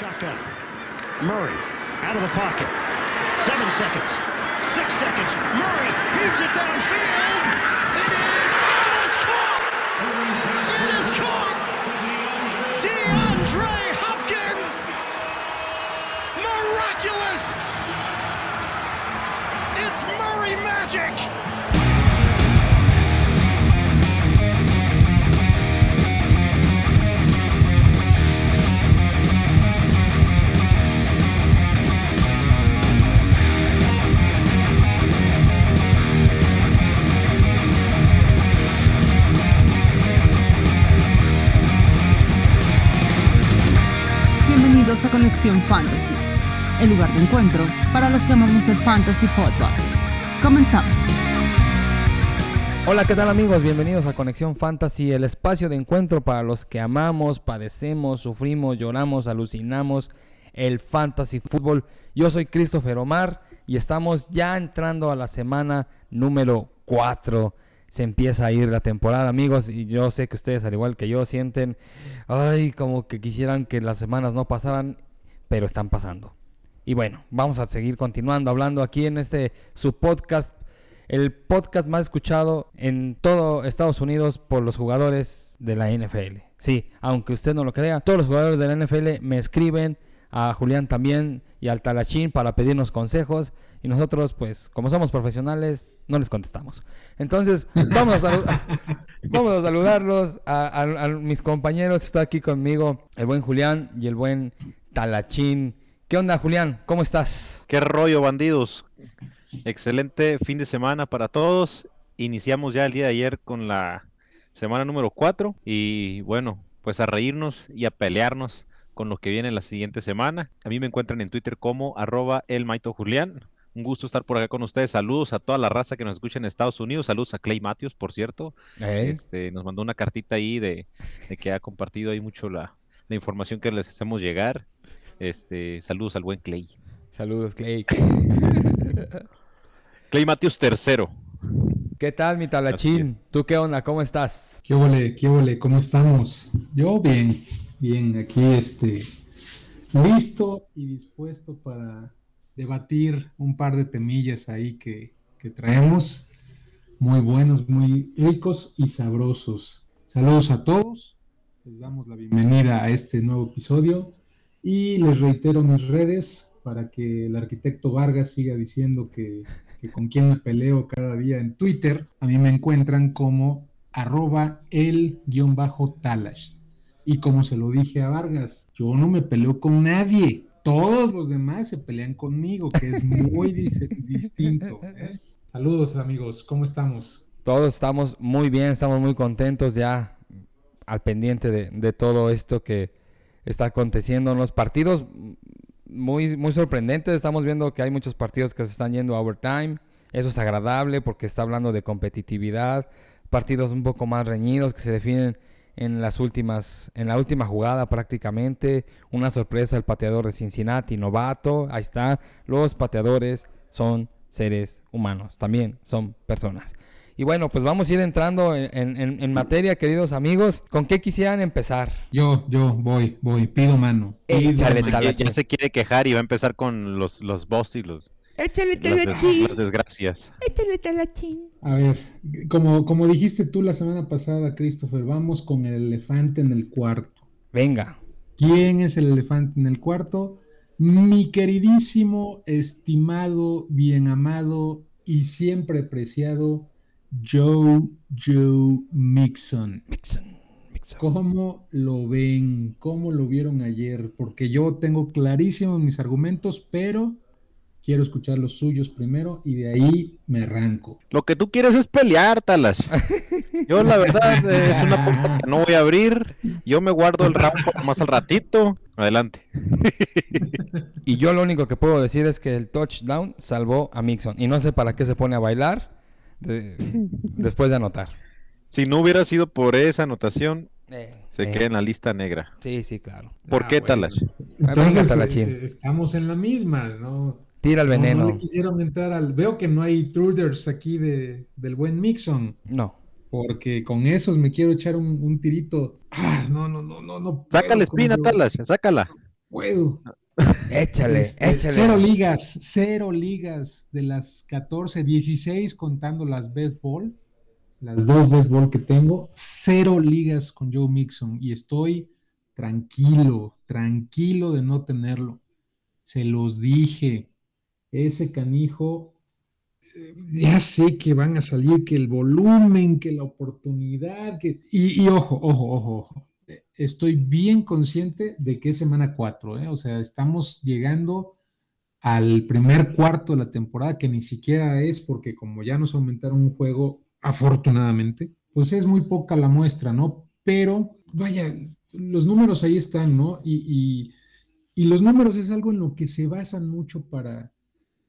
Shotgun. Murray out of the pocket. Seven seconds. Six seconds. Murray heaves it downfield. A Conexión Fantasy, el lugar de encuentro para los que amamos el fantasy football. Comenzamos. Hola, ¿qué tal amigos? Bienvenidos a Conexión Fantasy, el espacio de encuentro para los que amamos, padecemos, sufrimos, lloramos, alucinamos el fantasy fútbol. Yo soy Christopher Omar y estamos ya entrando a la semana número 4. Se empieza a ir la temporada, amigos, y yo sé que ustedes, al igual que yo, sienten, ay, como que quisieran que las semanas no pasaran, pero están pasando. Y bueno, vamos a seguir continuando hablando aquí en este su podcast, el podcast más escuchado en todo Estados Unidos por los jugadores de la NFL. Sí, aunque usted no lo crea, todos los jugadores de la NFL me escriben a Julián también y al Talachín para pedirnos consejos y nosotros pues como somos profesionales no les contestamos. Entonces vamos a, salu- vamos a saludarlos a, a- a mis compañeros. Está aquí conmigo el buen Julián y el buen Talachín. ¿Qué onda Julián? ¿Cómo estás? ¿Qué rollo, bandidos? Excelente fin de semana para todos. Iniciamos ya el día de ayer con la semana número 4 y bueno, pues a reírnos y a pelearnos con lo que viene la siguiente semana. A mí me encuentran en Twitter como arroba el Maito Julián. Un gusto estar por acá con ustedes. Saludos a toda la raza que nos escucha en Estados Unidos. Saludos a Clay Matthews, por cierto. Este, nos mandó una cartita ahí de, de que ha compartido ahí mucho la, la información que les hacemos llegar. Este, saludos al buen Clay. Saludos Clay. Clay Matthews tercero. ¿Qué tal mi Talachín? ¿Tú qué onda? ¿Cómo estás? ¿Qué ole, qué ole? ¿Cómo estamos? Yo bien, bien, aquí este, listo y dispuesto para debatir un par de temillas ahí que, que traemos, muy buenos, muy ricos y sabrosos. Saludos a todos, les damos la bienvenida a este nuevo episodio y les reitero mis redes para que el arquitecto Vargas siga diciendo que, con quién me peleo cada día en Twitter. A mí me encuentran como arroba el guion bajo Talash. Y como se lo dije a Vargas, yo no me peleo con nadie. Todos los demás se pelean conmigo, que es muy dis- distinto. ¿eh? Saludos amigos, ¿cómo estamos? Todos estamos muy bien, estamos muy contentos ya al pendiente de, de todo esto que está aconteciendo en los partidos. Muy, muy sorprendentes, estamos viendo que hay muchos partidos que se están yendo a overtime. Eso es agradable porque está hablando de competitividad. Partidos un poco más reñidos que se definen en las últimas, en la última jugada prácticamente. Una sorpresa el pateador de Cincinnati, novato. Ahí está. Los pateadores son seres humanos, también son personas. Y bueno, pues vamos a ir entrando en, en- materia, queridos amigos. ¿Con qué quisieran empezar? Yo, yo voy, voy, pido mano. pido Échale, mano. Ya, Talache. ya se quiere quejar y va a empezar con los, los boss y los, Échale las desgracias. échale talachín. A ver, como, como dijiste tú la semana pasada, Christopher, vamos con el elefante en el cuarto. Venga. ¿Quién es el elefante en el cuarto? Mi queridísimo, estimado, bien amado y siempre apreciado Joe Joe Mixon. Mixon, Mixon. ¿Cómo lo ven? ¿Cómo lo vieron ayer? Porque yo tengo clarísimos mis argumentos, pero quiero escuchar los suyos primero y de ahí me arranco. Lo que tú quieres es pelear, Talas. Yo la verdad es una puerta que no voy a abrir. Yo me guardo el round más al ratito. Adelante. Y yo lo único que puedo decir es que el touchdown salvó a Mixon. Y no sé para qué se pone a bailar de- después de anotar. Si no hubiera sido por esa anotación, Eh, se eh, queda en la lista negra. Sí, sí, claro. ¿Por Ah, qué, bueno. Talas? Entonces, Talachín. eh, estamos en la misma, ¿no? Tira el No, veneno. No, le quisieron entrar al. Veo que no hay truders aquí de, del buen Mixon, No. porque con esos me quiero echar un, un tirito. Ah, no, no, no, no, no. Saca la espina, Joe. Talas, sácala. puedo. Échale, Este, échale. Cero ligas, cero ligas de las 14, 16 contando las best ball, las dos best ball que tengo, cero ligas con Joe Mixon y estoy tranquilo, tranquilo de no tenerlo. Se los dije, ese canijo, eh, ya sé que van a salir, que el volumen, que la oportunidad, que... Y, ojo, ojo, ojo, ojo. Eh, Estoy bien consciente de que es semana 4, o sea, estamos llegando al primer cuarto de la temporada, que ni siquiera es porque como ya nos aumentaron un juego, afortunadamente, pues es muy poca la muestra, ¿no? Pero, vaya, los números ahí están, ¿no? Y, y- y los números es algo en lo que se basan mucho para,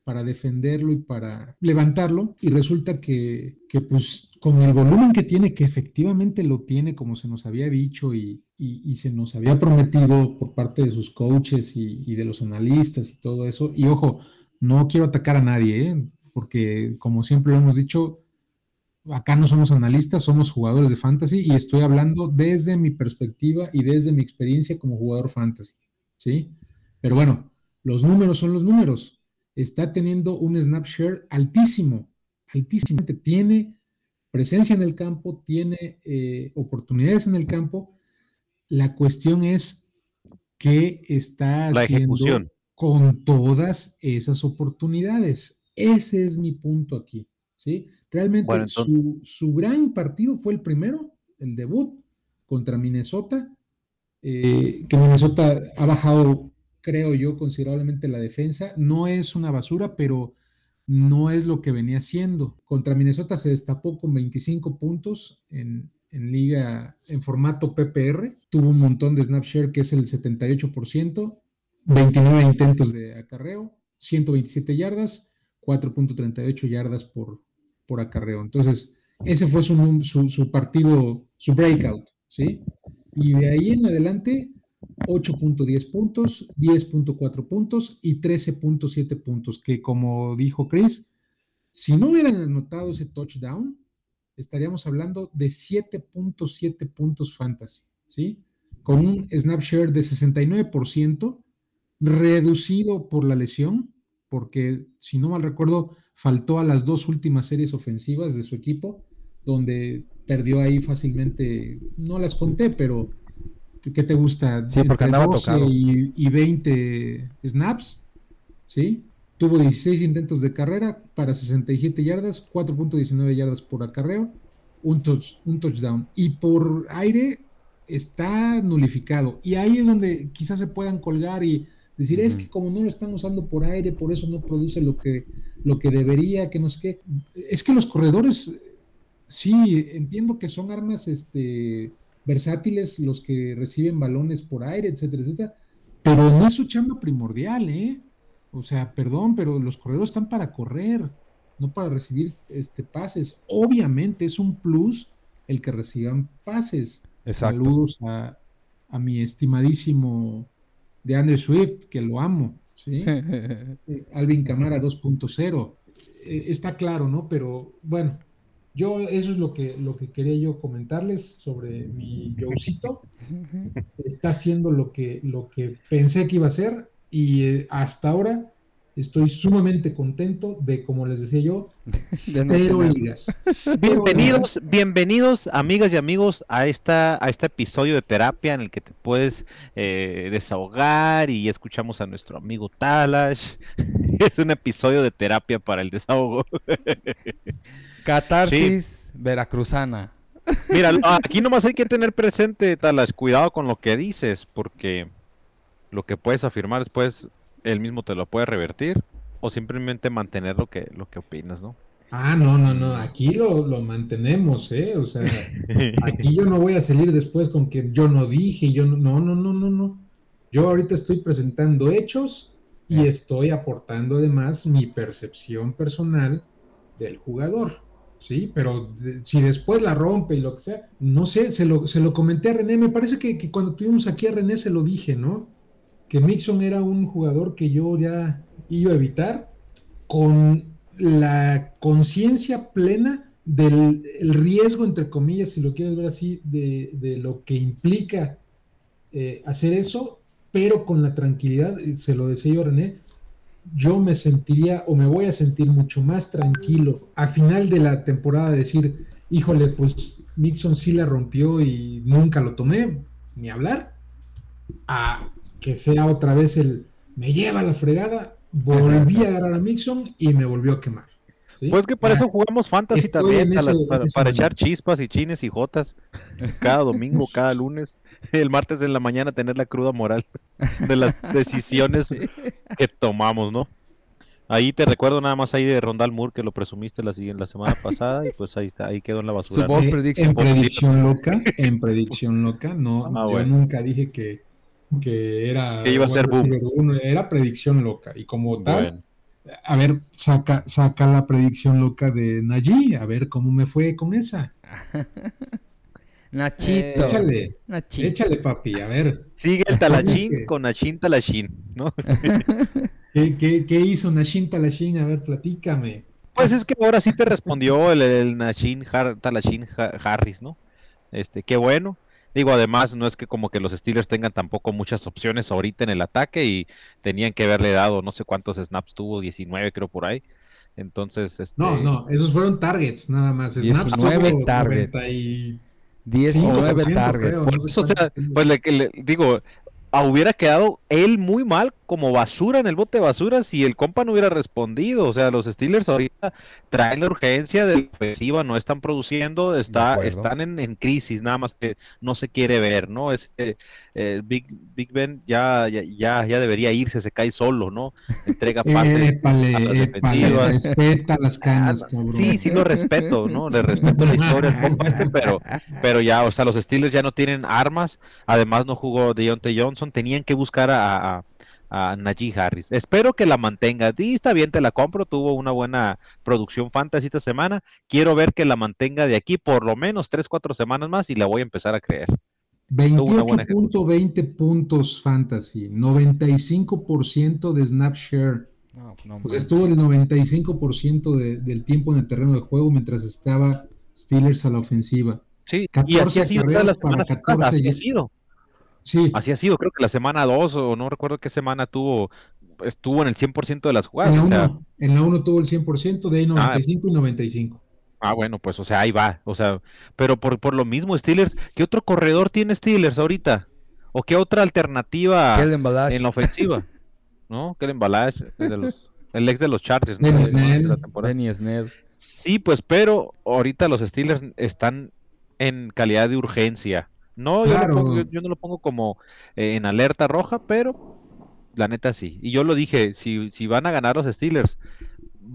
para defenderlo y para levantarlo. Y resulta que, que, pues con el volumen que tiene, que efectivamente lo tiene, como se nos había dicho y, y- y se nos había prometido por parte de sus coaches y, y de los analistas y todo eso. Y ojo, no quiero atacar a nadie, ¿eh? porque como siempre lo hemos dicho, acá no somos analistas, somos jugadores de fantasy y estoy hablando desde mi perspectiva y desde mi experiencia como jugador fantasy, ¿sí? Pero bueno, los números son los números. Está teniendo un snap share altísimo, altísimo. Tiene presencia en el campo, tiene eh, oportunidades en el campo. La cuestión es qué está La haciendo ejecución. con todas esas oportunidades. Ese es mi punto aquí, ¿sí? Realmente Bueno, su, su gran partido fue el primero, el debut contra Minnesota, eh, que Minnesota ha bajado, creo yo, considerablemente la defensa. No es una basura, pero no es lo que venía siendo. Contra Minnesota se destapó con 25 puntos en, en liga, en formato PPR. Tuvo un montón de snap share, que es el 78%, 29 intentos de acarreo, 127 yardas, 4.38 yardas por, por acarreo. Entonces, ese fue su, su, su partido, su breakout, ¿sí? Y de ahí en adelante, 8.10 puntos, 10.4 puntos y 13.7 puntos, que como dijo Chris, si no hubieran anotado ese touchdown, estaríamos hablando de 7.7 puntos fantasy, ¿sí? Con un snap share de 69%, reducido por la lesión, porque si no mal recuerdo, faltó a las dos últimas series ofensivas de su equipo, donde perdió ahí fácilmente, no las conté, pero ¿qué te gusta? Sí, porque Entre andaba 12 tocado. Y, y 20 snaps, ¿sí? Tuvo 16 intentos de carrera para 67 yardas, 4.19 yardas por acarreo, un, touch, un touchdown. Y por aire está nulificado. Y ahí es donde quizás se puedan colgar y decir, es que como no lo están usando por aire, por eso no produce lo que, lo que debería, que no sé qué. Es que los corredores, sí, entiendo que son armas este, versátiles los que reciben balones por aire, etcétera, etcétera, pero no es su chamba primordial, ¿eh? O sea, perdón, pero los corredores están para correr, no para recibir este, pases. Obviamente es un plus el que reciban pases. Exacto. Saludos a, a mi estimadísimo de Andrew Swift, que lo amo, ¿sí? Eh, Alvin Camara 2.0. Eh, está claro, ¿no? Pero bueno, yo eso es lo que, lo que quería yo comentarles sobre mi Joecito. Está haciendo lo que, lo que pensé que iba a hacer y eh, hasta ahora estoy sumamente contento de, como les decía yo, cero ligas. Cero Bienvenidos, bienvenidos amigas y amigos a esta a este episodio de terapia en el que te puedes eh, desahogar y escuchamos a nuestro amigo Talash. Es un episodio de terapia para el desahogo. Catarsis veracruzana. Mira, aquí nomás hay que tener presente, Talash, cuidado con lo que dices, porque lo que puedes afirmar después él mismo te lo puede revertir o simplemente mantener lo que lo que opinas, ¿no? Ah, no, no, no, aquí lo, lo mantenemos, ¿eh? O sea, aquí yo no voy a salir después con que yo no dije, yo no, no, no, no, no, no. Yo ahorita estoy presentando hechos y estoy aportando además mi percepción personal del jugador, ¿sí? Pero de- si después la rompe y lo que sea, no sé, se lo, se lo comenté a René, me parece que, que cuando tuvimos aquí a René se lo dije, ¿no? Que Mixon era un jugador que yo ya iba a evitar con la conciencia plena del el riesgo, entre comillas, si lo quieres ver así, de, de lo que implica eh, hacer eso pero con la tranquilidad, se lo decía yo René, yo me sentiría o me voy a sentir mucho más tranquilo a final de la temporada decir, híjole, pues Mixon sí la rompió y nunca lo tomé, ni hablar, a que sea otra vez el me lleva la fregada, volví a agarrar a Mixon y me volvió a quemar. Pues que para eso jugamos fantasy también, para, echar chispas y chines y jotas cada domingo, cada lunes. El martes en la mañana tener la cruda moral de las decisiones que tomamos, ¿no? Ahí te recuerdo nada más ahí de Rondal Moore que lo presumiste la, la semana pasada y pues ahí está, ahí quedó en la basura. Su eh, en predicción loca, en predicción loca, no, ah, yo nunca dije que, que era iba a ser era predicción loca y como tal a ver, saca, saca la predicción loca de Nayi, a ver cómo me fue con esa. Nachito. échale, échale, papi, a ver. Sigue el Talachín con Nachin Talachín, ¿no? ¿Qué, qué, hizo Nachin Talachín? A ver, platícame. Pues es que ahora sí te respondió el, el Nachin Talachín Harris, ¿no? Este, qué bueno. Digo, además, no es que como que los Steelers tengan tampoco muchas opciones ahorita en el ataque y tenían que haberle dado no sé cuántos snaps tuvo, 19 creo por ahí. Entonces, este... No, no, esos fueron targets nada más. Snaps 19 targets. 19 targets. o sea, pues le, digo, Ah, hubiera quedado él muy mal como basura en el bote de basura si el compa no hubiera respondido. O sea, los Steelers ahorita traen la urgencia de la ofensiva, no están produciendo, está, están en, crisis, nada más que no se quiere ver, ¿no? Es, eh, Big, Big Ben ya, ya, ya, debería irse, se cae solo, ¿no? Entrega pases a las respeta las canas, ah, cabrón. Sí, sí lo respeto, ¿no? Le respeto la historia compa, este, pero, pero ya, o sea, los Steelers ya no tienen armas, además no jugó Deontay Johnson, tenían que buscar a, a a Najee Harris. Espero que la mantenga. Y está bien, te la compro. Tuvo una buena producción fantasy esta semana. Quiero ver que la mantenga de aquí por lo menos 3, 4 semanas más y la voy a empezar a creer. 28.20 puntos fantasy, 95% de snap share. pues estuvo el 95% del tiempo en el terreno de juego mientras estaba Steelers a la ofensiva. Sí, y así ha sido para 14 así ha sido. Sí. Así ha sido, creo que la semana 2 o no recuerdo qué semana tuvo, estuvo en el 100% de las jugadas. En la 1 tuvo el 100%, de ahí 95 y 95. Ah, bueno, pues, o sea, ahí va. O sea, pero por, por lo mismo, Steelers, ¿qué otro corredor tiene Steelers ahorita? ¿O qué otra alternativa en la ofensiva? ¿No? Kellen Balazs, el ex de los Chargers. ¿no? Denny Snell. Sí, pues, pero ahorita los Steelers están en calidad de urgencia. No, yo, no lo pongo como eh, en alerta roja, pero la neta sí. Y yo lo dije, si, si van a ganar los Steelers,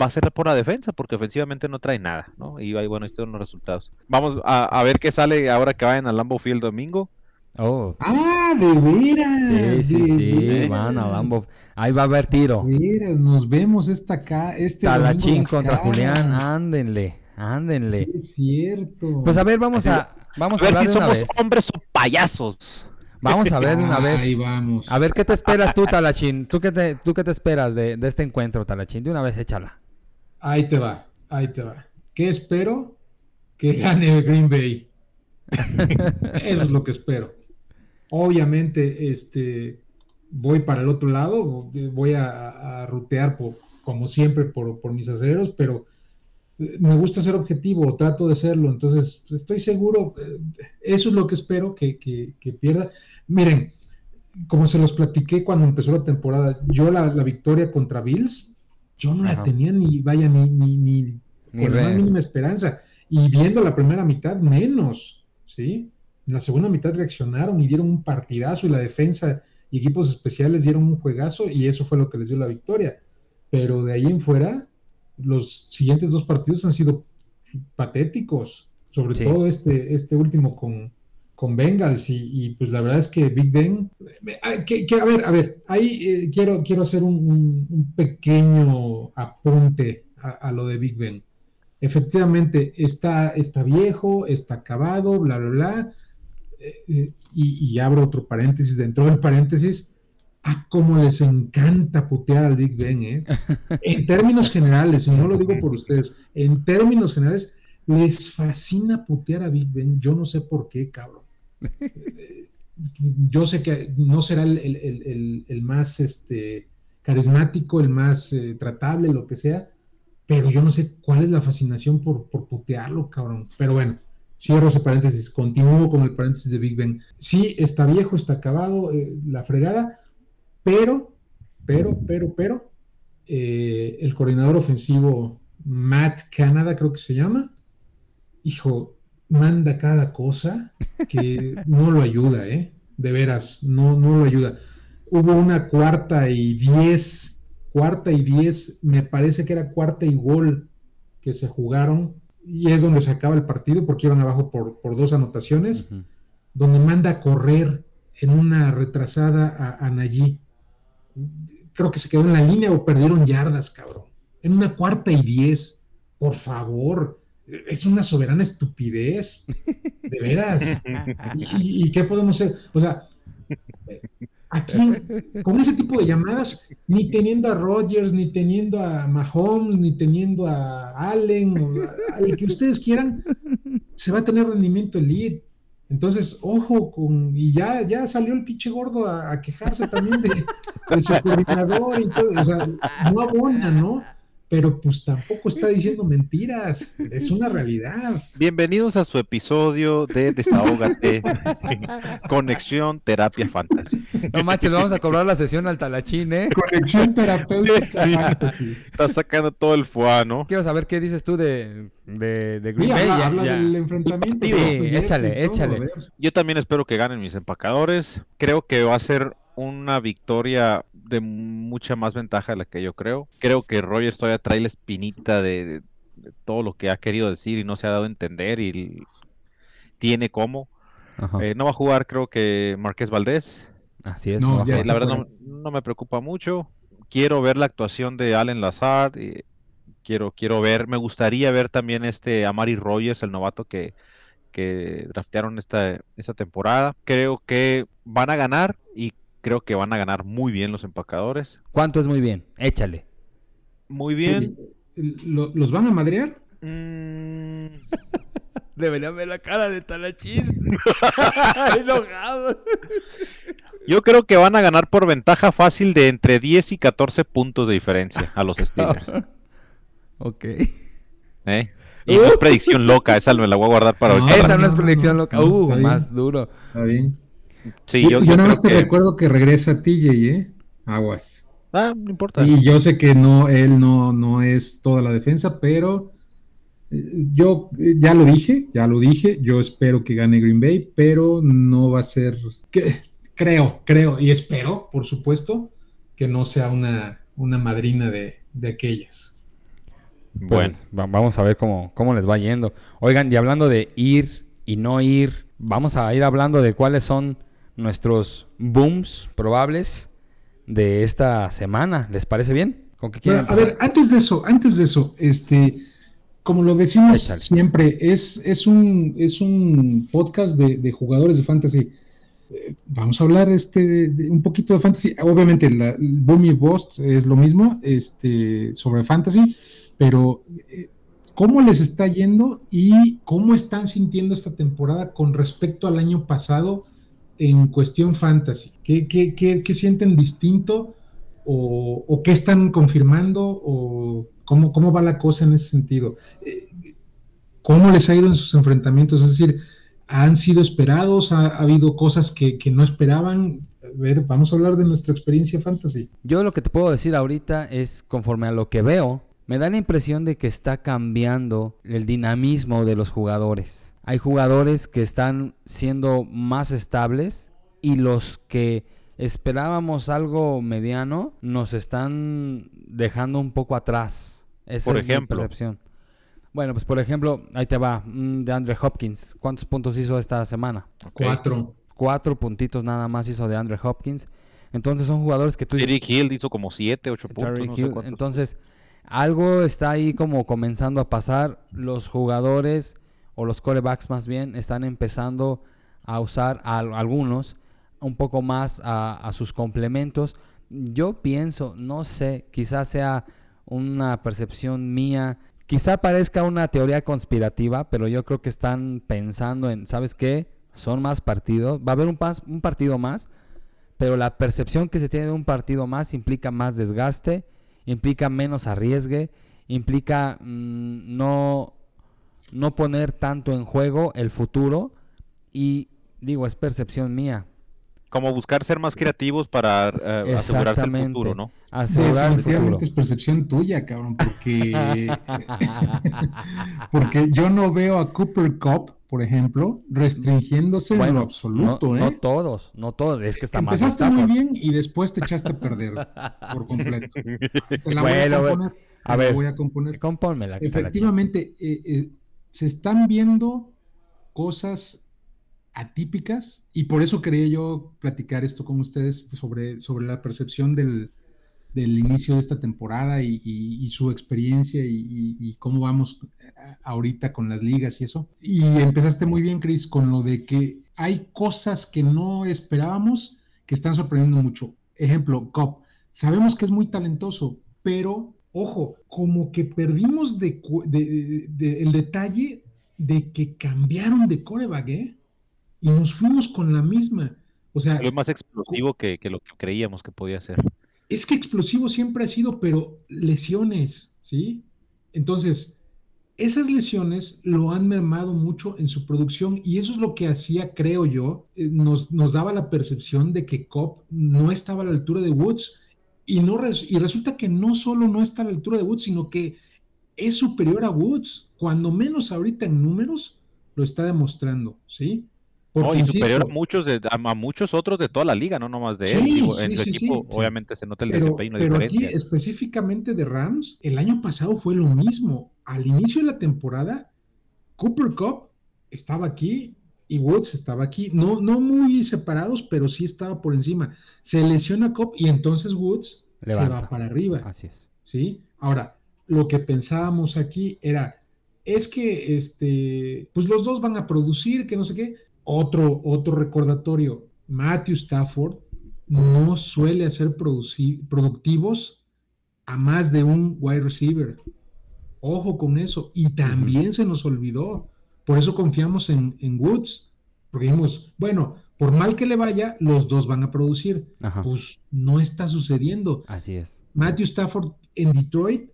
va a ser por la defensa, porque ofensivamente no trae nada, ¿no? Y ahí, bueno, estos son los resultados. Vamos a, ver qué sale ahora que vayan al Lambo Field domingo. Oh. Ah, de veras. Sí, sí, sí, van a Lambo. Ahí va a haber tiro. nos vemos esta acá, este Talachín contra Julián, ándenle, ándenle. Sí, es cierto. Pues a ver, vamos a, vamos a, ver si somos hombres o payasos. Vamos a ver de una vez. Ahí vamos. A ver qué te esperas tú, Talachín. ¿Tú qué te, tú qué te esperas de, de este encuentro, Talachín? De una vez échala. Ahí te va, ahí te va. ¿Qué espero? Que gane Green Bay. Eso es lo que espero. Obviamente, este, voy para el otro lado, voy a, rutear por, como siempre por, por, mis aceleros, pero eh, me gusta ser objetivo, trato de serlo, entonces estoy seguro, eh, eso es lo que espero que, pierda. Miren, como se los platiqué cuando empezó la temporada, yo la, la victoria contra Bills, yo no la tenía ni, vaya, ni, ni, ni, con la mínima esperanza. Y viendo la primera mitad, menos, ¿sí? En la segunda mitad reaccionaron y dieron un partidazo y la defensa y equipos especiales dieron un juegazo y eso fue lo que les dio la victoria. Pero de ahí en fuera, los siguientes dos partidos han sido patéticos, sobre todo este, este último con, con Bengals y, pues la verdad es que Big Ben, que, a ver, a ver, ahí eh, quiero, quiero hacer un, pequeño apunte a, lo de Big Ben. Efectivamente, está, está viejo, está acabado, bla, bla, bla. Eh, eh, y, abro otro paréntesis dentro del paréntesis. A cómo les encanta putear al Big Ben, ¿eh? En términos generales, y no lo digo por ustedes, en términos generales, les fascina putear a Big Ben. Yo no sé por qué, cabrón. yo sé que no será el, más este, carismático, el más eh, tratable, lo que sea, pero yo no sé cuál es la fascinación por, por putearlo, cabrón. Pero bueno, cierro ese paréntesis, continúo con el paréntesis de Big Ben. Sí, está viejo, está acabado, eh, la fregada, pero, pero, pero, pero, eh, el coordinador ofensivo Matt Canada, creo que se llama, hijo, manda cada cosa que no lo ayuda, ¿eh? De veras, no, no lo ayuda. Hubo una cuarta y diez, cuarta y diez, me parece que era cuarta y gol que se jugaron, y es donde se acaba el partido porque iban abajo por, dos anotaciones, donde manda a correr en una retrasada a, a Nayí. Creo que se quedó en la línea o perdieron yardas, cabrón. En una cuarta y diez, por favor es una soberana estupidez, de veras. ¿Y, qué podemos hacer? O sea, aquí, con ese tipo de llamadas, ni teniendo a Rodgers, ni teniendo a Mahomes, ni teniendo a Allen, o al que ustedes quieran, se va a tener rendimiento elite. Entonces, ojo con, y ya, ya salió el pinche gordo a, quejarse también de, de, su coordinador y todo, o sea, no abona, ¿no? Pero pues tampoco está diciendo mentiras, es una realidad. Bienvenidos a su episodio de Desahógate, Conexión Terapia Fantasy. No manches, vamos a cobrar la sesión al talachín, ¿eh? Conexión terapéutica fantasy. Está sacando todo el fuá, ¿no? Quiero saber qué dices tú de, de, de Green Bay. Habla, del enfrentamiento. Sí, échale, échale. Yo también espero que ganen mis empacadores. Creo que va a ser una victoria de mucha más ventaja de la que yo creo. Creo que Rogers todavía trae la espinita de, todo lo que ha querido decir y no se ha dado a entender y tiene cómo. Eh, no va a jugar creo que Marqués Valdés. Así es. la verdad no, me preocupa mucho. Quiero ver la actuación de Allen Lazard. Y quiero, quiero ver, me gustaría ver también este Amari Rogers, el novato que, que draftearon esta, esta temporada. Creo que van a ganar y creo que van a ganar muy bien los empacadores. ¿Cuánto es muy bien? Échale. Muy bien. ¿Los van a madrear? Mm. Deberían ver la cara de Talachín. Enojado. Yo creo que van a ganar por ventaja fácil de entre 10 y 14 puntos de diferencia a los Steelers. ok. ¿Eh? Y no es predicción loca, esa me la voy a guardar para hoy. esa no, es predicción loca. uh, más duro. Está bien yo, nada más te recuerdo que regresa TJ, ¿eh? Aguas. Ah, no importa. Y yo sé que no, él no, no es toda la defensa, pero eh, yo eh, ya lo dije, ya lo dije, yo espero que gane Green Bay, pero no va a ser, que, creo, creo y espero, por supuesto, que no sea una, una madrina de, aquellas. Pues bueno, vamos a ver cómo, cómo les va yendo. Oigan, y hablando de ir y no ir, vamos a ir hablando de cuáles son nuestros booms probables de esta semana. ¿Les parece bien? ¿Con qué quieren a ver, antes de eso, antes de eso, este, como lo decimos siempre, es, es, un, es un podcast de, jugadores de fantasy. Eh, vamos a hablar este de, un poquito de fantasy. Obviamente, la, el boom y bust es lo mismo este, sobre fantasy, pero eh, ¿cómo les está yendo y cómo están sintiendo esta temporada con respecto al año pasado? En cuestión fantasy? ¿Qué, sienten distinto? O, qué están confirmando? ¿O cómo, va la cosa en ese sentido? Eh, ¿Cómo les ha ido en sus enfrentamientos? Es decir, ¿han sido esperados? ¿Ha, habido cosas que, no esperaban? Vamos a hablar de nuestra experiencia fantasy. Yo lo que te puedo decir ahorita es, conforme a lo que veo, me da la impresión de que está cambiando el dinamismo de los jugadores. Hay jugadores que están siendo más estables y los que esperábamos algo mediano nos están dejando un poco atrás. Esa por es ejemplo. mi percepción. Bueno, pues por ejemplo, ahí te va, mm, de Andre Hopkins. ¿Cuántos puntos hizo esta semana? Cuatro. Cuatro puntitos nada más hizo de Andre Hopkins. Entonces son jugadores que tú dices... Hill hizo como siete, ocho puntos. entonces, algo está ahí como comenzando a pasar. Los jugadores o los corebacks más bien están empezando a usar a, algunos un poco más a, sus complementos. Yo pienso, no sé, quizás sea una percepción mía, quizá parezca una teoría conspirativa, pero yo creo que están pensando en, ¿sabes qué? son más partidos, va a haber un, pas- un partido más, pero la percepción que se tiene de un partido más implica más desgaste, implica menos arriesgue, implica mm, no, no poner tanto en juego el futuro y digo, es percepción mía. Como buscar ser más creativos para eh, asegurarse el futuro, ¿no? Asegurar el futuro. Es percepción tuya, cabrón, porque, porque yo no veo a Cooper Cup, por ejemplo, restringiéndose en lo absoluto, no, ¿eh? no todos, no todos, es que está más Empezaste muy bien y después te echaste a perder por completo. Te la Bueno, voy a componer. A ver. voy a componer. Efectivamente, eh, eh, se están viendo cosas atípicas y por eso quería yo platicar esto con ustedes sobre, sobre la percepción del, del inicio de esta temporada y, su experiencia y, cómo vamos ahorita con las ligas y eso. Y empezaste muy bien, Chris, con lo de que hay cosas que no esperábamos que están sorprendiendo mucho. Ejemplo, Cobb. Sabemos que es muy talentoso, pero ojo, como que perdimos de, cu- de- de- el detalle de que cambiaron de coreback, ¿eh? Y nos fuimos con la misma. O sea, Lo más explosivo que, que lo que creíamos que podía ser. es que explosivo siempre ha sido, pero lesiones, ¿sí? Entonces, esas lesiones lo han mermado mucho en su producción y eso es lo que hacía, creo yo, eh, nos, nos daba la percepción de que Cobb no estaba a la altura de Woods y, no res- y resulta que no solo no está a la altura de Woods, sino que es superior a Woods, cuando menos ahorita en números lo está demostrando, ¿sí? No, y insisto, superior a muchos, de, a, muchos otros de toda la liga, no nomás de él. Sí, Digo, en sí, su sí, equipo, obviamente, se nota el Pero, desempeño, pero aquí diferencia. específicamente de Rams, el año pasado fue lo mismo. Al inicio de la temporada, Cooper Cup estaba aquí y Woods estaba aquí. No, no muy separados, pero sí estaba por encima. Se lesiona Cup y entonces Woods se va para arriba. Así es. ¿sí? Ahora, lo que pensábamos aquí era, es que, este, pues los dos van a producir, que no sé qué. Otro, otro recordatorio, Matthew Stafford no suele hacer productivos a más de un wide receiver. Ojo con eso. Y también se nos olvidó. Por eso confiamos en, en Woods. Porque dijimos, bueno, por mal que le vaya, los dos van a producir. Ajá. Pues no está sucediendo. Así es. Matthew Stafford en Detroit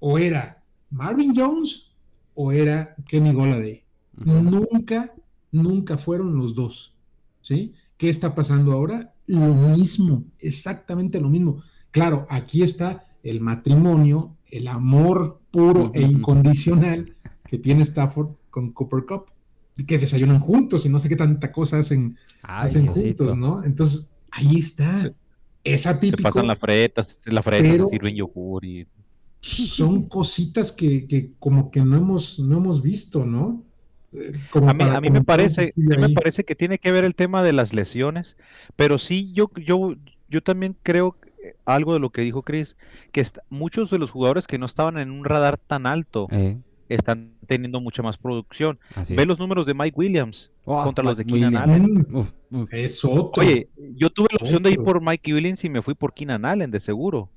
o era Marvin Jones o era Kenny Golladay. Ujú. Nunca, nunca fueron los dos. ¿Sí? ¿Qué está pasando ahora? Lo mismo, exactamente lo mismo. Claro, aquí está el matrimonio, el amor puro e incondicional que tiene Stafford con Cooper Cup, que desayunan juntos y no sé qué tanta cosa hacen, Ay, hacen juntos, ¿no? Entonces, ahí está. Es Se atípico pasan la freta, la freta, pero- se sirven yogur y... son cositas que, que como que no hemos, no hemos visto, ¿no? Eh, como A mí, a mí me parece, a poquillo mí me parece que tiene que ver el tema de las lesiones, pero sí yo, yo, yo también creo que algo de lo que dijo Chris, que muchos de los jugadores que no estaban en un radar tan alto Eh, están teniendo mucha más producción. así Ve es. los números de Mike Williams Oh, contra los de Keenan Williams. Allen. Uf, uf. es otro. Oye, yo tuve la opción de ir por Mike Williams y me fui por Keenan Allen, de seguro.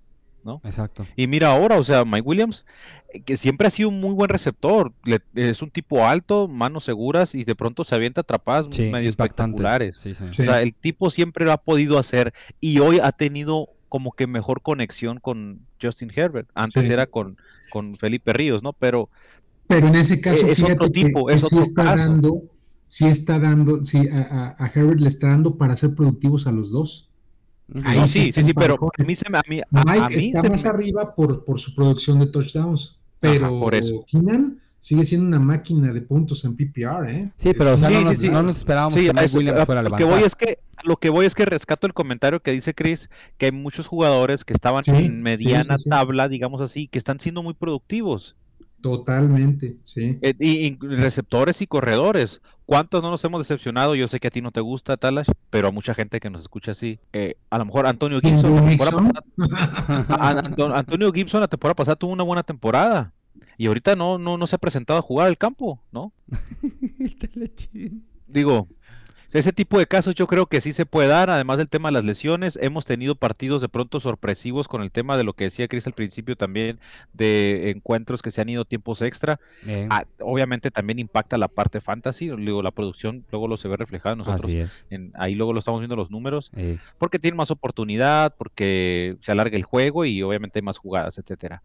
Exacto. Y mira ahora, o sea, Mike Williams, eh, que siempre ha sido un muy buen receptor, le- es un tipo alto, manos seguras y de pronto se avienta atrapadas Sí, medio espectaculares. Sí, señor. Sí. O sea, el tipo siempre lo ha podido hacer y hoy ha tenido como que mejor conexión con Justin Herbert. Antes Sí. era con, con Felipe Ríos, ¿no? Pero Pero en ese caso, es fíjate otro que, tipo, que es sí otro está caso. dando, sí está dando, sí, a, a- a Herbert le está dando para ser productivos a los dos. Ahí no, sí sí, sí, pero a mí se me, a mí, a- a Mike mí está se más me- arriba por, por su producción de touchdowns, pero eso. Keenan sigue siendo una máquina de puntos en PPR, ¿eh? Sí, pero o sea, Sí, no, sí, nos, sí. no nos esperábamos Sí, que Mike Williams fuera a lo que voy es que lo que voy es que rescato el comentario que dice Chris, que hay muchos jugadores que estaban sí, en mediana sí, sí. tabla, digamos así, que están siendo muy productivos. Totalmente, sí. Eh, y, y receptores y corredores. ¿Cuántos no nos hemos decepcionado? Yo sé que a ti no te gusta, Talash, pero a mucha gente que nos escucha así. Eh, a lo mejor Antonio ¿Quién, Gibson, Joe la temporada Mixon? pasada- a- Anto- Antonio Gibson la temporada pasada tuvo una buena temporada. Y ahorita no, no, no se ha presentado a jugar al campo, ¿no? Digo, ese tipo de casos yo creo que sí se puede dar, además del tema de las lesiones, hemos tenido partidos de pronto sorpresivos con el tema de lo que decía Chris al principio también, de encuentros que se han ido tiempos extra. Ah, obviamente también impacta la parte fantasy, luego la producción luego lo se ve reflejado en nosotros, en, ahí luego lo estamos viendo los números, porque tiene más oportunidad, porque se alarga el juego y obviamente hay más jugadas, etcétera.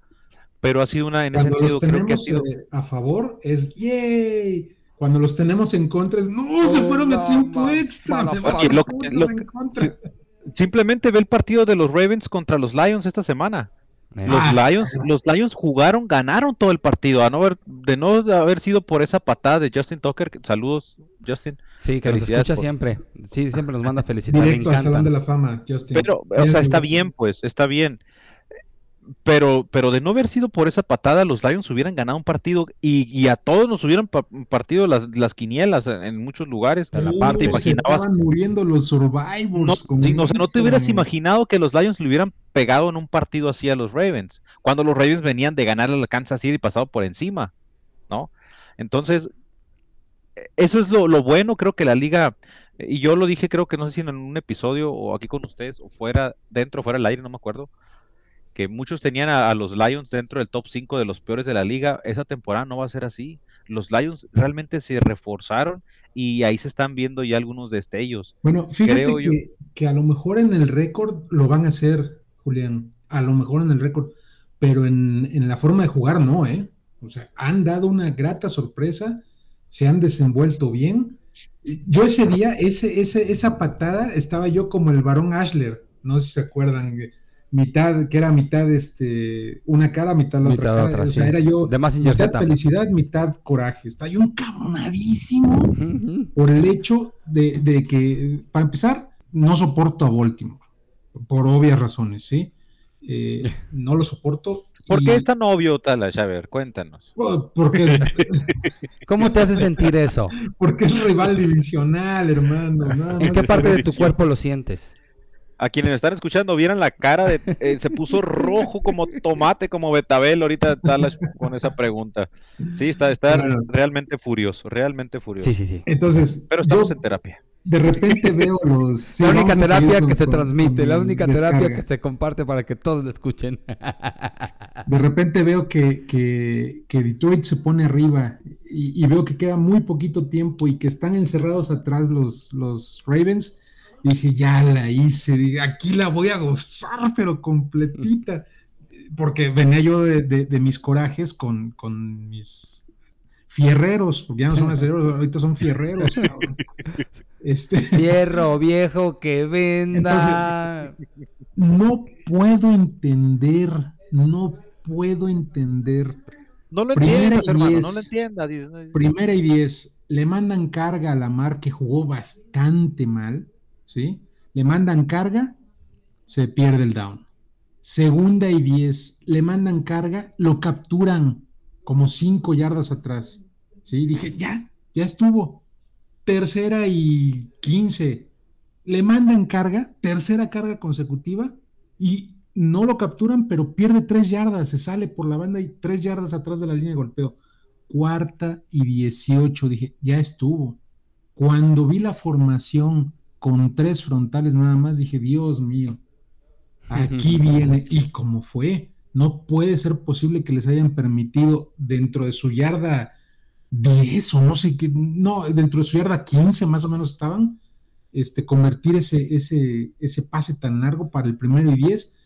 Pero ha sido una, en ese sentido, creo que ha sido... Eh, a favor es ¡yay! Cuando los tenemos en contra es, no, se fueron a tiempo extra. simplemente ve el partido de los Ravens contra los Lions esta semana. Eh. Los, ah. Lions, los Lions jugaron, ganaron todo el partido. A no de no haber sido por esa patada de Justin Tucker. Saludos, Justin. Sí, que nos escucha siempre. Sí, siempre nos manda felicitar. Directo al Salón de la Fama, Justin. Pero, o sea, está bien, pues, está bien pero, pero de no haber sido por esa patada, los Lions hubieran ganado un partido y, a todos nos hubieran partido las, las, quinielas en muchos lugares. la parte, se estaban muriendo los survivors. No, no, te hubieras imaginado que los Lions le hubieran pegado en un partido así a los Ravens, cuando los Ravens venían de ganar al Kansas City y pasado por encima, ¿no? Entonces, eso es lo, lo bueno, creo que la liga, y yo lo dije creo que no sé si en un episodio o aquí con ustedes, o fuera, dentro o fuera del aire, no me acuerdo, que muchos tenían a, los Lions dentro del top 5 de los peores de la liga, esa temporada no va a ser así. Los Lions realmente se reforzaron y ahí se están viendo ya algunos destellos. Bueno, fíjate que, a lo mejor en el récord lo van a hacer, Julián, a lo mejor en el récord, pero en, en la forma de jugar no, ¿eh? O sea, han dado una grata sorpresa, se han desenvuelto bien. Yo ese día, ese, ese, esa patada, estaba yo como el varón Ashler, no sé si se acuerdan, mitad, que era mitad este, una cara, mitad la otra cara. o sea, era yo de más mitad felicidad, mitad coraje. Está yo cabronadísimo por el hecho de, que, para empezar, no soporto a Baltimore, por obvias razones, ¿sí? Eh, no lo soporto. ¿Por qué es tan obvio, Tala? A ver, cuéntanos. Oh, porque ¿Cómo te hace sentir eso? Porque es rival divisional, hermano. ¿En qué parte de tu cuerpo lo sientes? A quienes están escuchando vieran la cara de eh, se puso rojo como tomate como betabel ahorita con esa pregunta. Sí está, está realmente furioso realmente furioso. Sí sí sí. Entonces pero estamos en terapia. de repente veo los la única terapia que se transmite la única terapia que se comparte para que todos lo escuchen. De repente veo que, que, que Detroit se pone arriba y, y, veo que queda muy poquito tiempo y que están encerrados atrás los, los Ravens dije, ya la hice, aquí la voy a gozar, pero completita. Porque venía yo de, mis corajes con, mis fierreros, porque ya no son acereros, ahorita son fierreros, Este... Fierro viejo que venda. no puedo entender, no puedo entender. No lo entiendas, hermano, no lo entiendas. Primera y diez, le mandan carga a la mar que jugó bastante mal. ¿Sí? Le mandan carga, se pierde el down. Segunda y 10, le mandan carga, lo capturan como 5 yardas atrás, ¿sí? Dije, ya, ya estuvo. Tercera y 15, le mandan carga, tercera carga consecutiva y no lo capturan, pero pierde 3 yardas, se sale por la banda y 3 yardas atrás de la línea de golpeo. Cuarta y 18, dije, ya estuvo. Cuando vi la formación con tres frontales nada más, dije, Dios mío, aquí viene. Y como fue, no puede ser posible que les hayan permitido dentro de su yarda 10 o no sé qué, no, dentro de su yarda 15 más o menos estaban, este, convertir ese, ese, ese pase tan largo para el primero y 10,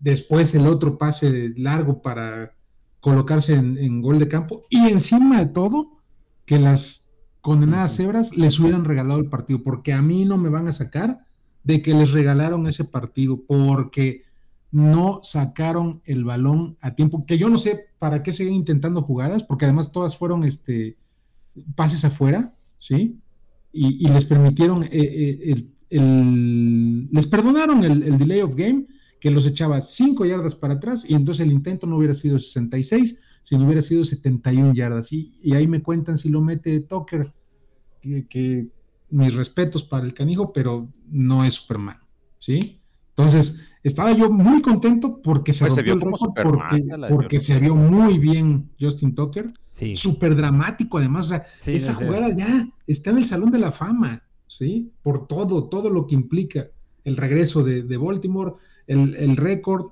después el otro pase largo para colocarse en, en gol de campo. Y encima de todo, que las condenadas cebras les hubieran regalado el partido, porque a mí no me van a sacar de que les regalaron ese partido, porque no sacaron el balón a tiempo, que yo no sé para qué siguen intentando jugadas, porque además todas fueron este, pases afuera, ¿sí? Y, les permitieron, eh, eh, el, les perdonaron el, el, delay of game, que los echaba cinco yardas para atrás, y entonces el intento no hubiera sido 66, si no hubiera sido 71 yardas. Y, y ahí me cuentan si lo mete Tucker, que, mis respetos para el canijo, pero no es Superman, ¿sí? Entonces, estaba yo muy contento porque se pues rompió el récord, porque, porque se vio muy bien Justin Tucker. Sí. Súper dramático, además. O sea, esa jugada ya está en el Salón de la Fama. ¿sí? Por todo, todo lo que implica el regreso de, Baltimore, el, récord,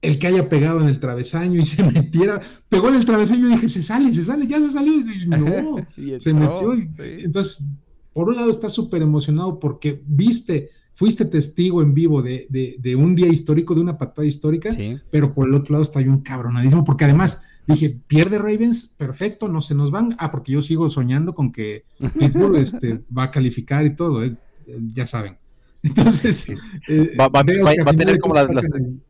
el que haya pegado en el travesaño y se metiera, pegó en el travesaño y dije, se sale, se sale, ya se salió. Y no, se metió. Entonces, por un lado está súper emocionado porque viste, fuiste testigo en vivo de, un día histórico, de una patada histórica, pero por el otro lado está ahí un cabronadísimo, porque además dije, pierde Ravens, perfecto, no se nos van. Ah, porque yo sigo soñando con que Pittsburgh este, va a calificar y todo, eh, ya saben. Entonces, eh, va, a tener como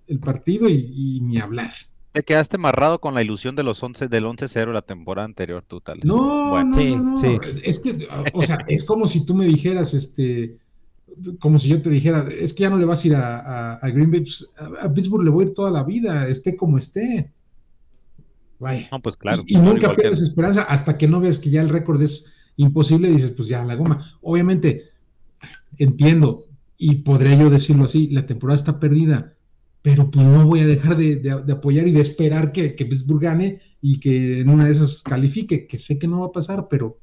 el, partido y, ni hablar. Te quedaste amarrado con la ilusión de los 11 del 11-0 la temporada anterior, tú tal. No, no, no, Es que, o sea, es como si tú me dijeras, este, como si yo te dijera, es que ya no le vas a ir a, Green Bay, pues, a, Pittsburgh le voy a ir toda la vida, esté como esté. Vaya. No, pues claro. Y, nunca pierdes esperanza hasta que no ves que ya el récord es imposible, dices, pues ya la goma. Obviamente, entiendo, y podría yo decirlo así, la temporada está perdida pero pues no voy a dejar de, apoyar y de esperar que, que, Pittsburgh gane y que en una de esas califique, que sé que no va a pasar, pero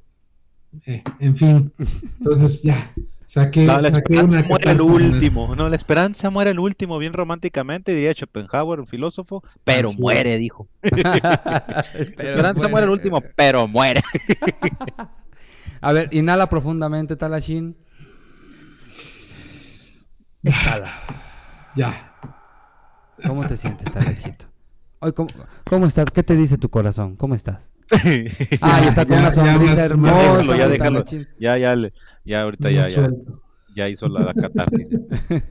eh, en fin, entonces ya, saqué, no, saqué una muere el último, no, la esperanza muere el último, bien románticamente, diría Schopenhauer, un filósofo, pero muere, dijo. la esperanza muere el último, pero muere. a ver, inhala profundamente, Talashin. Exhala. Ya. ¿Cómo te sientes, Talachito? Hoy, ¿cómo, ¿Cómo estás? ¿Qué te dice tu corazón? ¿Cómo estás? ah, ya está con una sonrisa hermosa. Ya, déjalo, ya, ya, ya, ahorita ya, ya, ya hizo la, la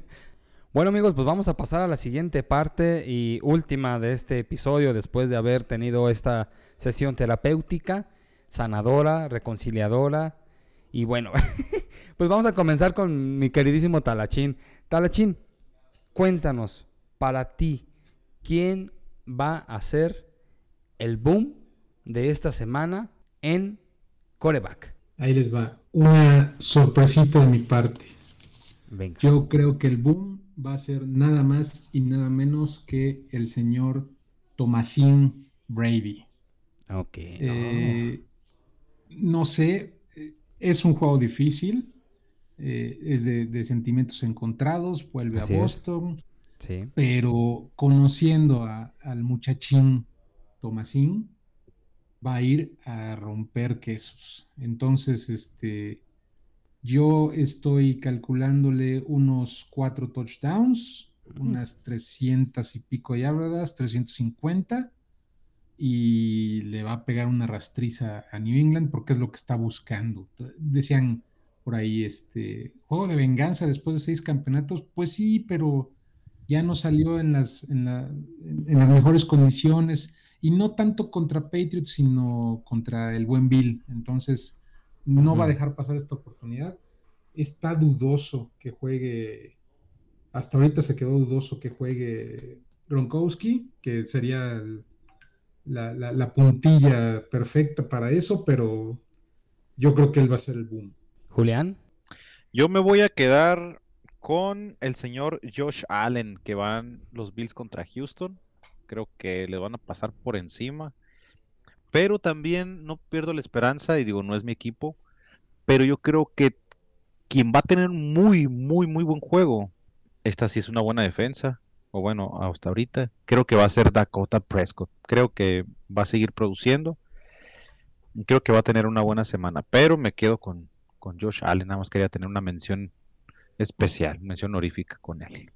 Bueno amigos, pues vamos a pasar a la siguiente parte y última de este episodio después de haber tenido esta sesión terapéutica, sanadora, reconciliadora y bueno, pues vamos a comenzar con mi queridísimo Talachín. Talachín, cuéntanos, para ti, ¿quién va a ser el boom de esta semana en coreback? Ahí les va. Una sorpresita de mi parte. Yo creo que el boom va a ser nada más y nada menos que el señor Tomasín Brady. Ok. Eh, no sé, es un juego difícil, eh, es de, sentimientos encontrados, vuelve a Boston, pero conociendo al muchachín Tomasín, va a ir a romper quesos. Entonces, este, yo estoy calculándole unos cuatro touchdowns, unas 300 y pico yardas, 350, y le va a pegar una rastriza a New England porque es lo que está buscando. Decían por ahí, este, juego de venganza después de seis campeonatos, pues sí, pero ya no salió en las, en las mejores condiciones y no tanto contra Patriots, sino contra el buen Bill. Entonces, no va a dejar pasar esta oportunidad. Está dudoso que juegue, hasta ahorita se quedó dudoso que juegue Gronkowski, que sería la, puntilla perfecta para eso, pero yo creo que él va a ser el boom. Julián. Yo me voy a quedar con el señor Josh Allen, que van los Bills contra Houston creo que le van a pasar por encima. Pero también no pierdo la esperanza y digo, no es mi equipo, pero yo creo que quien va a tener muy, muy, muy buen juego, esta sí es una buena defensa, o bueno, hasta ahorita, creo que va a ser Dakota Prescott. Creo que va a seguir produciendo. Creo que va a tener una buena semana, pero me quedo con, con Josh Allen, nada más quería tener una mención especial, mención honorífica con él.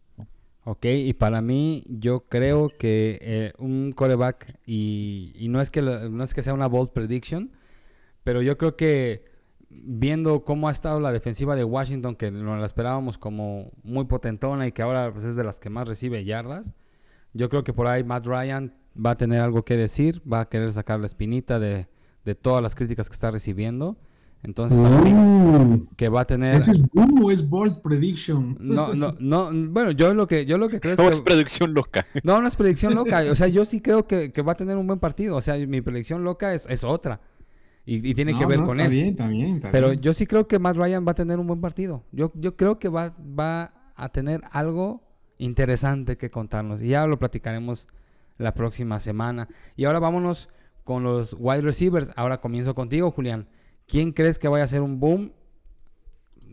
Ok, y para mí yo creo que eh, un coreback, y, no, es que no es que sea una bold prediction, pero yo creo que viendo cómo ha estado la defensiva de Washington, que nos la esperábamos como muy potentona y que ahora pues, es de las que más recibe yardas, yo creo que por ahí Matt Ryan va a tener algo que decir, va a querer sacar la espinita de, de todas las críticas que está recibiendo. Entonces, para mí, mm. que va a tener. ¿Ese es boom o es bold prediction? No, no, no. Bueno, yo lo que, yo lo que creo es. No es predicción loca. No, no es predicción loca. O sea, yo sí creo que, va a tener un buen partido. O sea, mi predicción loca es, es otra. Y, tiene que ver con él. Bien, está bien, está Pero yo sí creo que Matt Ryan va a tener un buen partido. Yo, yo creo que va, va a tener algo interesante que contarnos. Y ya lo platicaremos la próxima semana. Y ahora vámonos con los wide receivers. Ahora comienzo contigo, Julián. ¿Quién crees que vaya a ser un boom?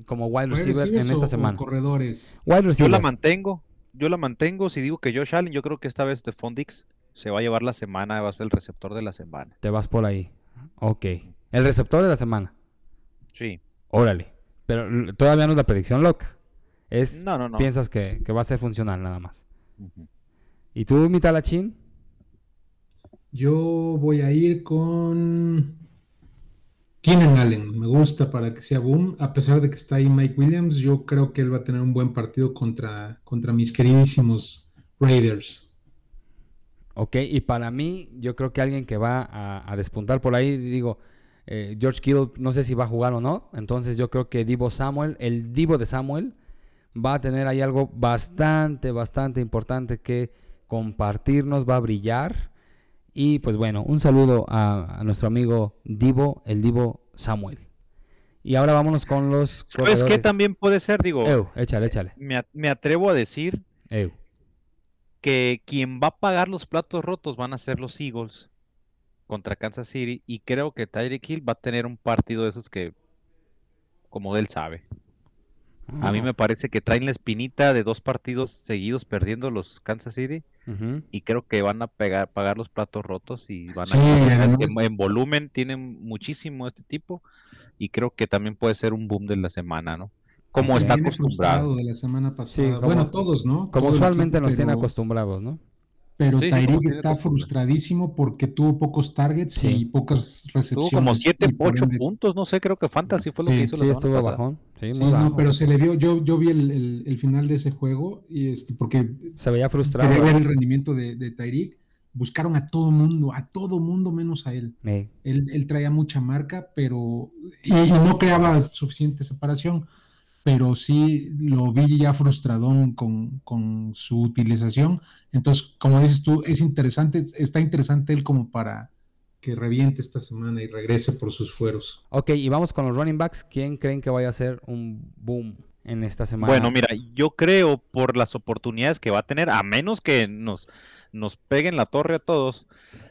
como wide ¿Wide receiver en esta semana. corredores. Wide Yo receiver. la mantengo, yo la mantengo. Si digo que Josh Allen, yo creo que esta vez Stephon Dix se va a llevar la semana, va a ser el receptor de la semana. Te vas por ahí. Ok. El receptor de la semana. Sí. Órale. Pero todavía no es la predicción loca. Es No, no, no. piensas que, que va a ser funcional nada más. ¿Y tú, Mitalachín? Yo voy a ir con Keenan Allen. Me gusta para que sea boom. A pesar de que está ahí Mike Williams, yo creo que él va a tener un buen partido contra, contra mis queridísimos Raiders. Ok, y para mí, yo creo que alguien que va a, despuntar por ahí, digo, eh, George Kittle, no sé si va a jugar o no. Entonces yo creo que Divo Samuel, el Divo de Samuel, va a tener ahí algo bastante, bastante importante que compartirnos, va a brillar. Y pues bueno, un saludo a, a nuestro amigo Divo, el Divo Samuel. Y ahora vámonos con los ¿Sabes qué también puede ser? Digo, Eu, échale, échale. me, me atrevo a decir que quien va a pagar los platos rotos van a ser los Eagles contra Kansas City y creo que Tyreek Hill va a tener un partido de esos que como él sabe. A mí me parece que traen la espinita de dos partidos seguidos perdiendo los Kansas City y creo que van a pegar, pagar los platos rotos y van a Sí, en, además- en volumen tienen muchísimo este tipo y creo que también puede ser un boom de la semana, ¿no? Como está acostumbrado. de la semana pasada. Sí, como- bueno, todos, ¿no? Como usualmente equipo, nos pero- acostumbrados, ¿no? Pero Sí, Tyreek está frustradísimo porque tuvo pocos targets Sí. y pocas Tuvo recepciones. como 7, y por 8 ende- puntos, no sé, creo que Fantasy fue lo Sí, que hizo Sí, la estuvo bajón. Sí, no, pero se le vio, yo, yo vi el, el- el final de ese juego y este, porque Se veía frustrado. quería ver el rendimiento de, de Tyreek. Buscaron a todo mundo, a todo mundo menos a él. Él, él traía mucha marca, pero. Y, y no creaba suficiente separación. Pero sí lo vi ya frustradón con, con su utilización. Entonces, como dices tú, es interesante, está interesante él como para que reviente esta semana y regrese por sus fueros. Ok, y vamos con los running backs. ¿Quién creen que vaya a ser un boom en esta semana? Bueno, mira, yo creo por las oportunidades que va a tener, a menos que nos, nos peguen la torre a todos,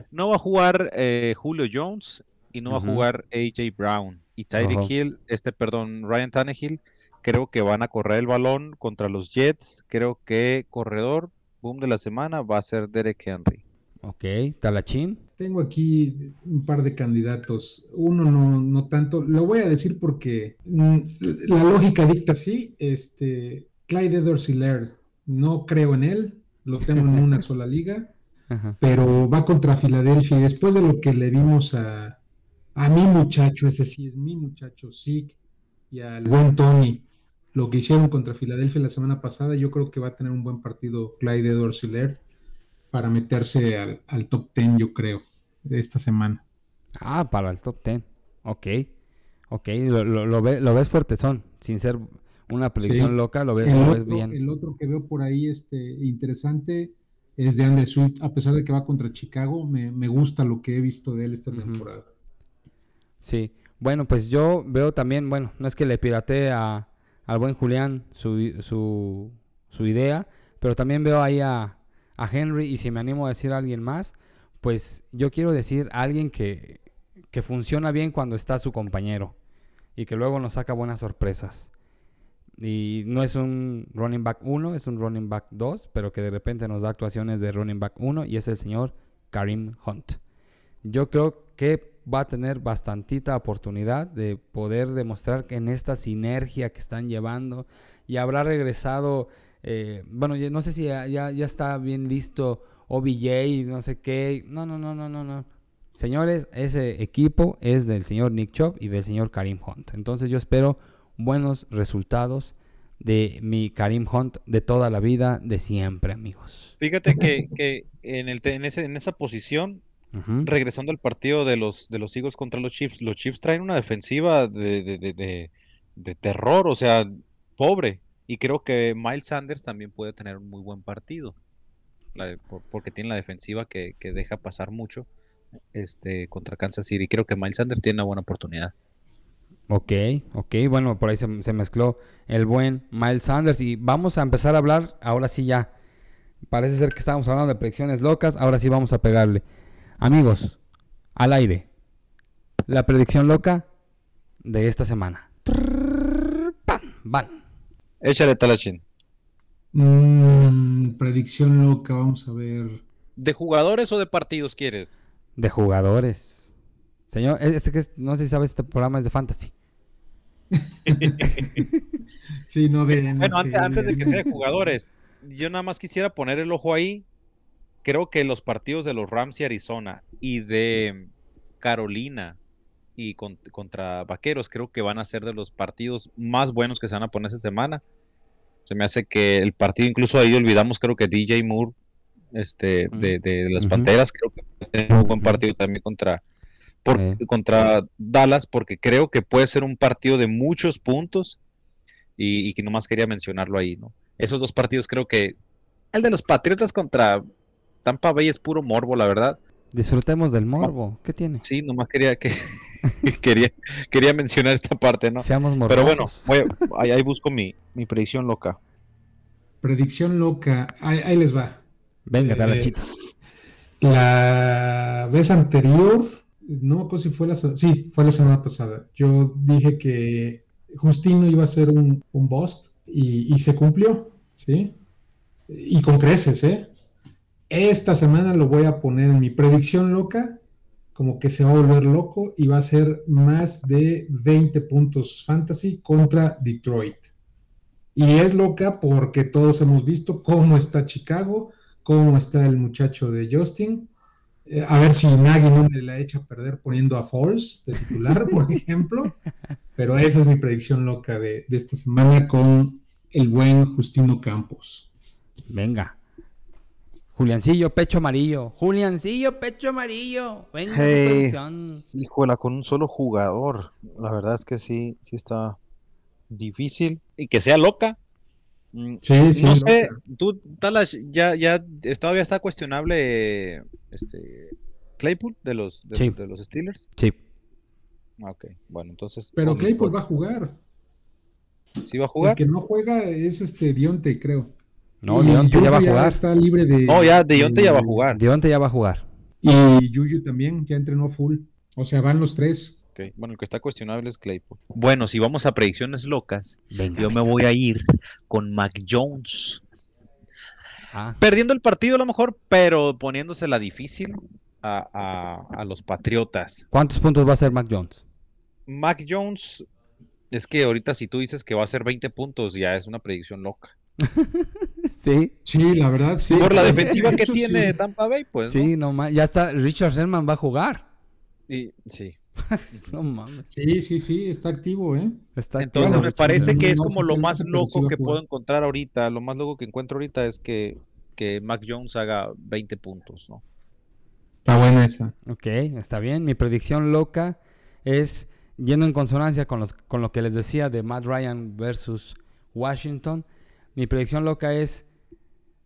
no va a jugar eh, Julio Jones y no va a jugar AJ Brown. Y Tyreek. Hill, este, perdón, Ryan Tannehill, creo que van a correr el balón contra los Jets. Creo que corredor, boom de la semana, va a ser Derek Henry. Ok, Talachín. Tengo aquí un par de candidatos. Uno no, no tanto. Lo voy a decir porque mm, la lógica dicta así. Este, Clyde edwards Laird, no creo en él. Lo tengo en una sola liga. Ajá. pero va contra Filadelfia y después de lo que le vimos a, a mi muchacho, ese sí es mi muchacho, Zeke, y al buen Tony, lo que hicieron contra Filadelfia la semana pasada, yo creo que va a tener un buen partido Clyde edwards para meterse al, al top 10, yo creo, de esta semana. Ah, para el top 10. Ok. Ok, lo, lo, lo ve- lo ves fuertezón. Sin ser una predicción Sí. loca, lo ves, El lo ves bien. el otro que veo por ahí este, interesante es de Andre Swift, a pesar de que va contra Chicago, me, me gusta lo que he visto de él esta temporada. Sí. Bueno, pues yo veo también, bueno, no es que le piratee a, al buen Julián su, su, idea, pero también veo ahí a, a Henry y si me animo a decir a alguien más, pues yo quiero decir a alguien que, que funciona bien cuando está su compañero y que luego nos saca buenas sorpresas. Y no es un running back 1, es un running back 2, pero que de repente nos da actuaciones de running back 1 y es el señor Karim Hunt. Yo creo que va a tener bastantita oportunidad de poder demostrar que en esta sinergia que están llevando y habrá regresado, eh, bueno, no sé si ya, ya, ya está bien listo OBJ, no sé qué, no, no, no, no, no, no. Señores, ese equipo es del señor Nick Chubb y del señor Karim Hunt. Entonces yo espero buenos resultados de mi Karim Hunt de toda la vida, de siempre, amigos. Fíjate que, que en, el, en, ese- en esa posición Regresando al partido de los, de los Eagles contra los Chiefs, los Chiefs traen una defensiva de, de, de, terror, o sea, pobre. Y creo que Miles Sanders también puede tener un muy buen partido. la de- por- porque tiene la defensiva que, que deja pasar mucho este, contra Kansas City. Creo que Miles Sanders tiene una buena oportunidad. Ok, ok, bueno, por ahí se, se mezcló el buen Miles Sanders y vamos a empezar a hablar, ahora sí ya, parece ser que estábamos hablando de predicciones locas, ahora sí vamos a pegarle. Amigos, al aire, la predicción loca de esta semana. Pam. van. Échale Talachín. Mm, predicción loca, vamos a ver. ¿De jugadores o de partidos quieres? De jugadores. Señor, que es- no sé si sabes, este programa es de fantasy. Sí, no de. Bueno, antes, antes de que sea de jugadores, yo nada más quisiera poner el ojo ahí. Creo que los partidos de los Rams y Arizona y de Carolina y con- contra Vaqueros creo que van a ser de los partidos más buenos que se van a poner esta semana. Se me hace que el partido, incluso ahí olvidamos, creo que DJ Moore este, de, de las. Panteras, creo que va a tener un buen partido también contra, por- contra Dallas, porque creo que puede ser un partido de muchos puntos y, y que nomás quería mencionarlo ahí, ¿no? Esos dos partidos creo que el de los Patriotas contra Tampa Bay es puro morbo, la verdad. Disfrutemos del morbo. ¿Qué tiene? Sí, nomás quería que quería quería mencionar esta parte, ¿no? Seamos Pero bueno, morbosos. voy a- ahí, ahí busco mi, mi predicción loca. Predicción loca. Ahí, ahí les va. Venga, eh, Talachita. La vez anterior, no me acuerdo si fue la, sí, fue la semana pasada. Yo dije que Justino iba a ser un, un bust y, y se cumplió, ¿sí? Y con creces, ¿eh? Esta semana lo voy a poner en mi predicción loca, como que se va a volver loco y va a ser más de 20 puntos fantasy contra Detroit. Y es loca porque todos hemos visto cómo está Chicago, cómo está el muchacho de Justin. Eh, a ver si Nagy no me la echa a perder poniendo a Falls de titular, por ejemplo. Pero esa es mi predicción loca de, de esta semana con el buen Justino Campos. Venga. Juliancillo, pecho amarillo. Juliancillo, pecho amarillo. Venga, su Hey. predicción. Híjola, con un solo jugador. La verdad es que sí, sí está difícil. Y que sea loca. Mm, Sí, sí, no loca. sé, tú, Talash, ya, ya todavía está cuestionable este Claypool de los, de, Sí. de los Steelers. Sí. Ah, ok, bueno, entonces. Pero Claypool va a jugar. ¿Sí va a El jugar? que no juega es este Dionte, creo. No, Y Dionte ya va a jugar. está libre de. No, ya, Deontay ya va a de- jugar. Dionte ya va a jugar. Y Yuyu también, ya entrenó full. O sea, van los tres. Bueno, el que está cuestionable es Claypool. Bueno, si vamos a predicciones locas, Venga. yo me voy a ir con Mac Jones. Ah, Perdiendo el partido a lo mejor, pero poniéndosela difícil a, a- a los Patriotas. ¿Cuántos puntos va a hacer Mac Jones? Mac Jones, es que ahorita si tú dices que va a ser 20 puntos, ya es una predicción loca. Sí. Sí, la verdad, sí. Por la defensiva que tiene sí. Tampa Bay, pues. sí, no Ya está. Richard Sherman va a jugar. Y- sí. No mames. Sí, sí, sí, está activo, ¿eh? Está Entonces activo, me Richard parece Sherman. que es no como lo más sí loco que puedo encontrar ahorita. Lo más loco que encuentro ahorita es que, que Mac Jones haga 20 puntos, ¿no? Está buena esa. Ok, está bien. Mi predicción loca es yendo en consonancia con, los, con lo que les decía de Matt Ryan versus Washington. Mi predicción loca es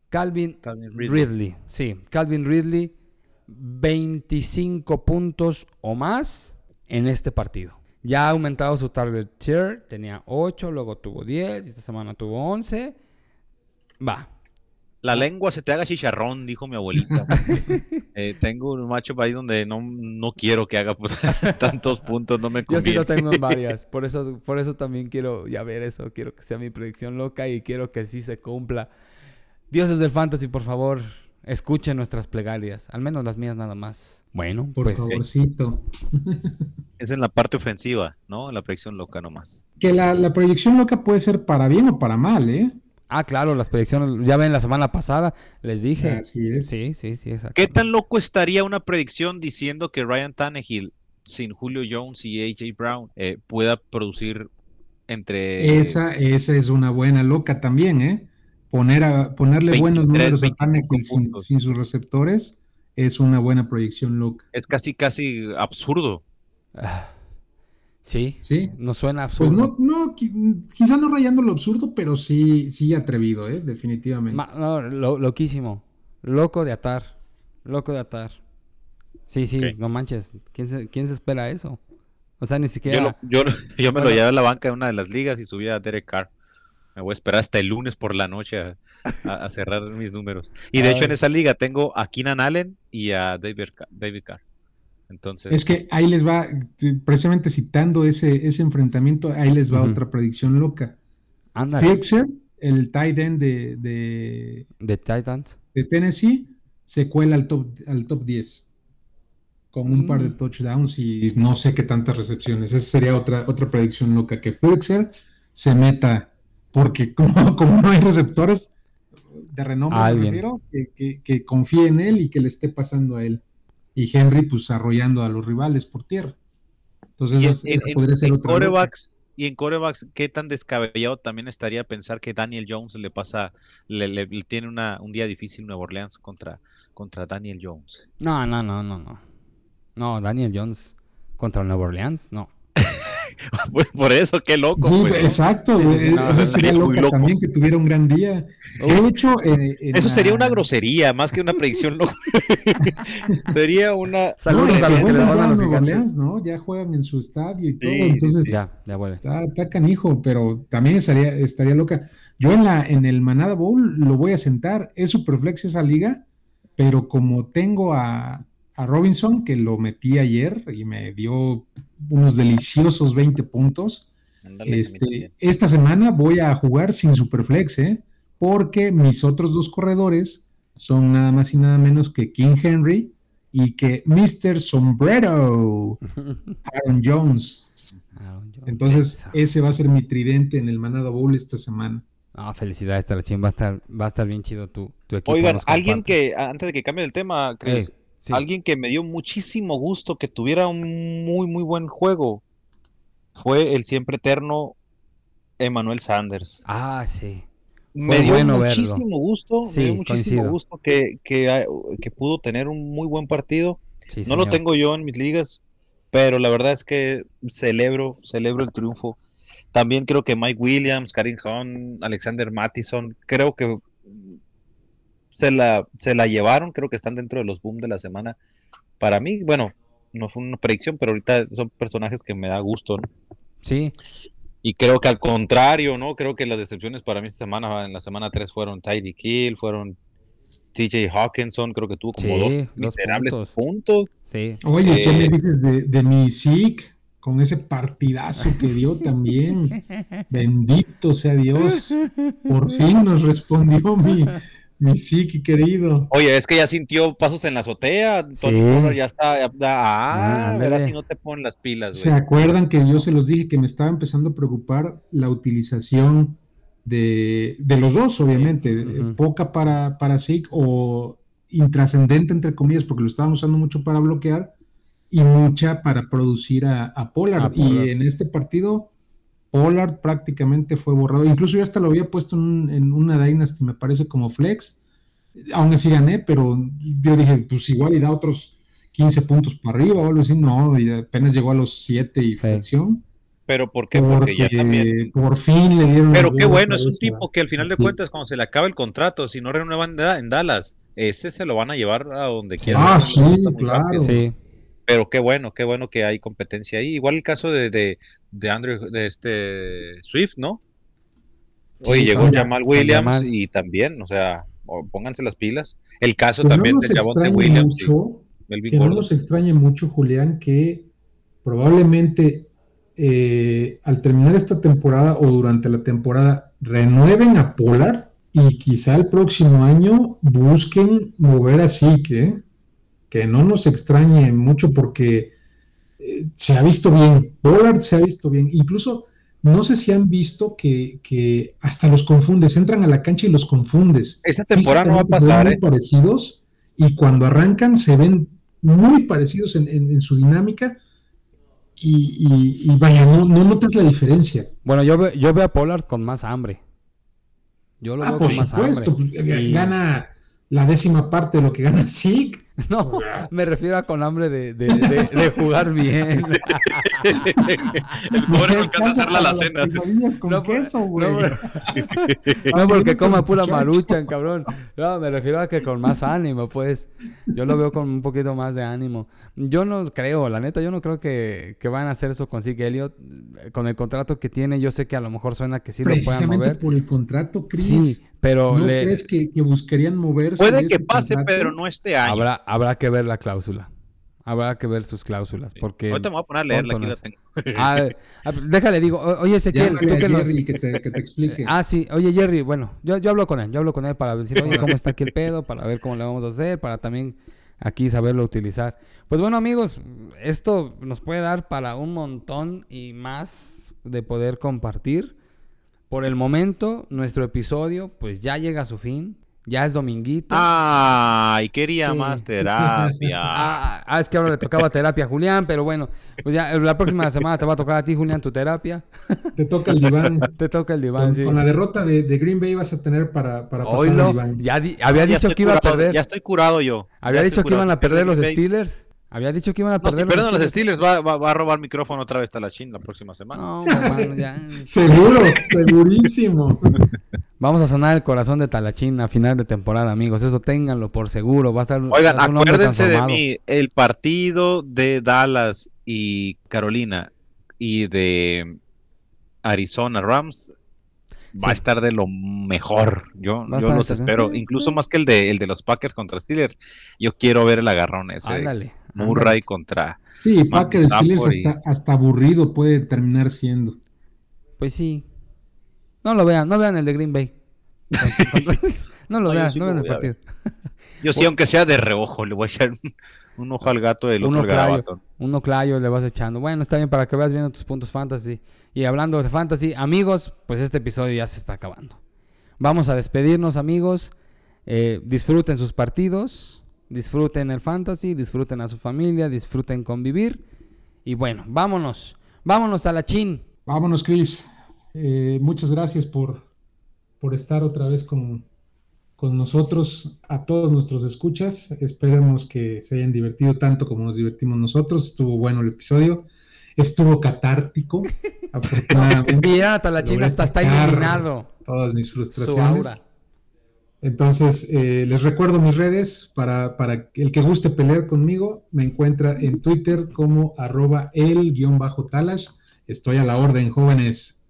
Calvin, Calvin Ridley. Ridley. Sí, Calvin Ridley, 25 puntos o más en este partido. Ya ha aumentado su target share, tenía 8, luego tuvo 10, y esta semana tuvo 11. Va, La lengua se te haga chicharrón, dijo mi abuelita. Eh, tengo un macho ahí donde no, no quiero que haga pues, tantos puntos, no me Yo conviene. sí lo tengo en varias, por eso, por eso también quiero ya ver eso, quiero que sea mi predicción loca y quiero que sí se cumpla. Dioses del fantasy, por favor, escuchen nuestras plegarias, al menos las mías nada más. Bueno, Por pues favorcito. Es en la parte ofensiva, ¿no? La predicción loca nomás. Que la, la proyección loca puede ser para bien o para mal, ¿eh? Ah, claro, las predicciones, ya ven la semana pasada les dije. Así es. Sí, sí, sí, exacto. ¿Qué tan loco estaría una predicción diciendo que Ryan Tannehill, sin Julio Jones y AJ Brown, eh, pueda producir entre Esa, esa es una buena loca también, ¿eh? Poner a, ponerle buenos 23, números a 25 Tannehill sin, sus receptores es una buena proyección loca. es casi casi absurdo. Sí, ¿Sí? nos suena Pues absurdo. no, no, qui- quizá no rayando lo absurdo, pero sí, sí atrevido, ¿eh? Definitivamente. Ma- no, lo- loquísimo. Loco de atar. Loco de atar. Sí, sí, no manches. ¿Quién se, quién se espera eso? O sea, ni Yo, siquiera. lo- yo, yo me lo llevé a la banca de una de las ligas y subí a Derek Carr. Me voy a esperar hasta el lunes por la noche a, a- a cerrar mis números. Y de hecho en esa liga tengo a Keenan Allen y a David, David Carr. Entonces, Es que ahí les va, precisamente citando ese, ese enfrentamiento, ahí les va otra predicción loca. Firkser, el tight end de, de, De Titans. de Tennessee, se cuela al top, al top 10 con un par de Mm. touchdowns y no sé qué tantas recepciones. Esa sería otra, otra predicción loca, que Firkser se meta, porque como, como no hay receptores de renombre, me Alguien. refiero, que, que, que confíe en él y que le esté pasando a él. Y Henry, pues, arrollando a los rivales por tierra. Entonces, en, esa, esa en- podría ser en otra. loca. quarterbacks, y en corebacks, ¿qué tan descabellado también estaría pensar que Daniel Jones le pasa, le, le- le tiene una, un día difícil Nueva Orleans contra, contra Daniel Jones? No, no, no, no, no. No, Daniel Jones contra Nueva Orleans, no. Pues Por eso, qué loco. Sí, pues, exacto. No, sería loca loco. también que tuviera un gran día. De hecho, eh, en Eso sería una grosería, más que una predicción loca. sería una... Saludos No, a los que van ya a los Nueva gigantes. Orleans, ¿no? Ya juegan en su estadio y todo, Sí, entonces Ya, ya vuelve. está, está canijo, pero también estaría, estaría loca. Yo en la en el Manada Bowl lo voy a sentar, es superflex esa liga, pero como tengo a, a Robinson, que lo metí ayer y me dio unos deliciosos 20 puntos, Ándale, a mí también. este, esta semana voy a jugar sin Superflex, ¿eh? porque mis otros dos corredores son nada más y nada menos que King Henry y que Mr. Sombrero, Aaron Jones. Entonces, ese va a ser mi tridente en el Manada Bowl esta semana. No, felicidades, Tarachín. Va a estar, va a estar bien chido tu, tu equipo. Oigan, alguien que, antes de que cambie el tema, Chris, Ey, sí. alguien que me dio muchísimo gusto que tuviera un muy, muy buen juego fue el siempre eterno Emmanuel Sanders. Ah, sí. Me Fue dio bueno verlo. muchísimo gusto, me dio muchísimo coincido. gusto que, que, que pudo tener un muy buen partido. Sí, No lo tengo yo en mis ligas, pero la verdad es que celebro, celebro el triunfo. También creo que Mike Williams, Karim Hunt, Alexander Mattison, creo que se la, se la llevaron, creo que están dentro de los boom de la semana. Para mí, bueno, no fue una predicción, pero ahorita son personajes que me da gusto, ¿no? Sí, Y creo que al contrario, ¿no? Creo que las decepciones para mí esta semana, en la semana 3 fueron Tidy Kill, fueron TJ Hawkinson, creo que tuvo como Sí, dos dos miserables puntos. puntos. sí. Oye, ¿qué Eh, me dices de, de mi Zeke? Con ese partidazo que dio también. Bendito sea Dios. Por fin nos respondió mi, mi Zeke querido. Oye, es que ya sintió pasos en la azotea. Tony Sí. Pollard ya está. ya- ya- Ah, ah, verás si no te ponen las pilas, ¿Se güey. acuerdan que yo se los dije que me estaba empezando a preocupar la utilización de, de los dos, obviamente? Poca para, para Zeke o intrascendente, entre comillas, porque lo estaban usando mucho para bloquear y mucha para producir a, a Pollard. A Pollard. Y en este partido, Pollard prácticamente fue borrado. Incluso yo hasta lo había puesto en, en una Dynasty, me parece, como flex. Aún así gané, pero yo dije, pues igual y da otros 15 puntos para arriba o algo así. No, y apenas llegó a los 7 y flexión. Pero ¿por qué? Porque ya también. por fin le dieron. Pero qué bueno, es un tipo que al final de Sí. cuentas, cuando se le acaba el contrato, si no renuevan en Da- en Dallas, ese se lo van a llevar a donde quieran. Ah, sí, claro. Sí, Pero qué bueno, qué bueno que hay competencia ahí. Igual el caso de, de, de Andrew, de este Swift, ¿no? Oye, Sí, llegó con- Jamal Williams Jamal. y también, o sea, pónganse las pilas. El caso Pues no también nos de Javonte Williams mucho, que no nos extrañe mucho, Julián, que probablemente eh, al terminar esta temporada o durante la temporada renueven a Pollard y quizá el próximo año busquen mover a Zeke, ¿eh? que no nos extrañe mucho porque eh, se ha visto bien, Pollard se ha visto bien, incluso no sé si han visto que, que hasta los confundes, entran a la cancha y los confundes. Esta temporada no va a Físicamente se ven pasar, muy ¿eh? parecidos y cuando arrancan se ven muy parecidos en, en- en su dinámica y, y- y vaya, no, no notas la diferencia. Bueno, yo, ve- yo veo a Pollard con más hambre. Yo lo Ah, veo por con más supuesto, hambre. pues, Y- gana la décima parte de lo que gana Zeke. No, me refiero a con hambre de, de- de- de jugar bien. el pobre no alcanza a hacer la quesadillas con No, queso, no, güey. No, porque coma pura maruchan, cabrón. No, me refiero a que con más ánimo, pues. Yo lo veo con un poquito más de ánimo. Yo no creo, la neta, yo no creo que, que van a hacer eso con Zeke Elliott. Con el contrato que tiene, yo sé que a lo mejor suena que sí lo puedan Precisamente mover. por el contrato, Chris. Sí, pero ¿No le- crees que, que buscarían moverse? Puede de que pase, contrato? pero no este año. habrá, habrá que ver la cláusula. Habrá que ver sus cláusulas. Porque Ahorita me voy a poner a leerla, aquí la tengo. Ah, ah, déjale, digo, oye Ezequiel, tú que nos... Jerry que te, que te explique. Ah, sí, oye Jerry, bueno, yo, yo hablo con él, yo hablo con él para decir, oye, cómo está aquí el pedo, para ver cómo le vamos a hacer, para también aquí saberlo utilizar. Pues bueno, amigos, esto nos puede dar para un montón y más de poder compartir. Por el momento, nuestro episodio pues ya llega a su fin, ya es dominguito. Ay, quería Sí. más terapia. Ah, ah, es que ahora le tocaba terapia a Julián, pero bueno, pues ya la próxima semana te va a tocar a ti, Julián, tu terapia. Te toca el diván. Te toca el diván, Con, sí. con la derrota de, de Green Bay vas a tener para, para pasar el diván. ya di- había Ya dicho que iba a perder. Ya estoy curado yo. Había Ya dicho que iban a perder los Steelers. Había dicho que iban a No, perder si pierden los los Steelers. Va, va- va a robar micrófono otra vez Talachín la próxima semana. No, mano, ya. Seguro, segurísimo. Vamos a sanar el corazón de Talachín a final de temporada, amigos. Eso ténganlo por seguro. Va a estar. Oigan, acuérdense de transformado. mí, el partido de Dallas y Carolina y de Arizona Rams va a estar de lo mejor. Yo, yo los espero, Sí, incluso sí. más que el de, el de los Packers contra Steelers. Yo quiero ver el agarrón ese. de Ándale. Murray contra. Sí, Packers Steelers hasta, hasta aburrido puede terminar siendo. Pues sí. No lo vean, no vean el de Green Bay. No lo No, vean, sí no vean el partido. Yo sí, aunque sea de reojo, le voy a echar un, un ojo al gato del Uno otro clayo. garabato. Uno clayo le vas echando. Bueno, está bien para que veas viendo tus puntos fantasy. Y hablando de fantasy, amigos, pues este episodio ya se está acabando. Vamos a despedirnos, amigos. Eh, disfruten sus partidos, disfruten el fantasy, disfruten a su familia, disfruten convivir. Y bueno, vámonos. Vámonos a la chin. Vámonos, Chris. Eh, muchas gracias por, por estar otra vez con, con nosotros, a todos nuestros escuchas. Esperemos que se hayan divertido tanto como nos divertimos nosotros. Estuvo bueno el episodio. Estuvo catártico. afortunadamente. Vieran a Talachín Logré hasta está iluminado. todas mis Su frustraciones. aura. Entonces, eh, les recuerdo mis redes para, para el que guste pelear conmigo. Me encuentra en Twitter como arroba el-talash. Estoy a la orden, jóvenes.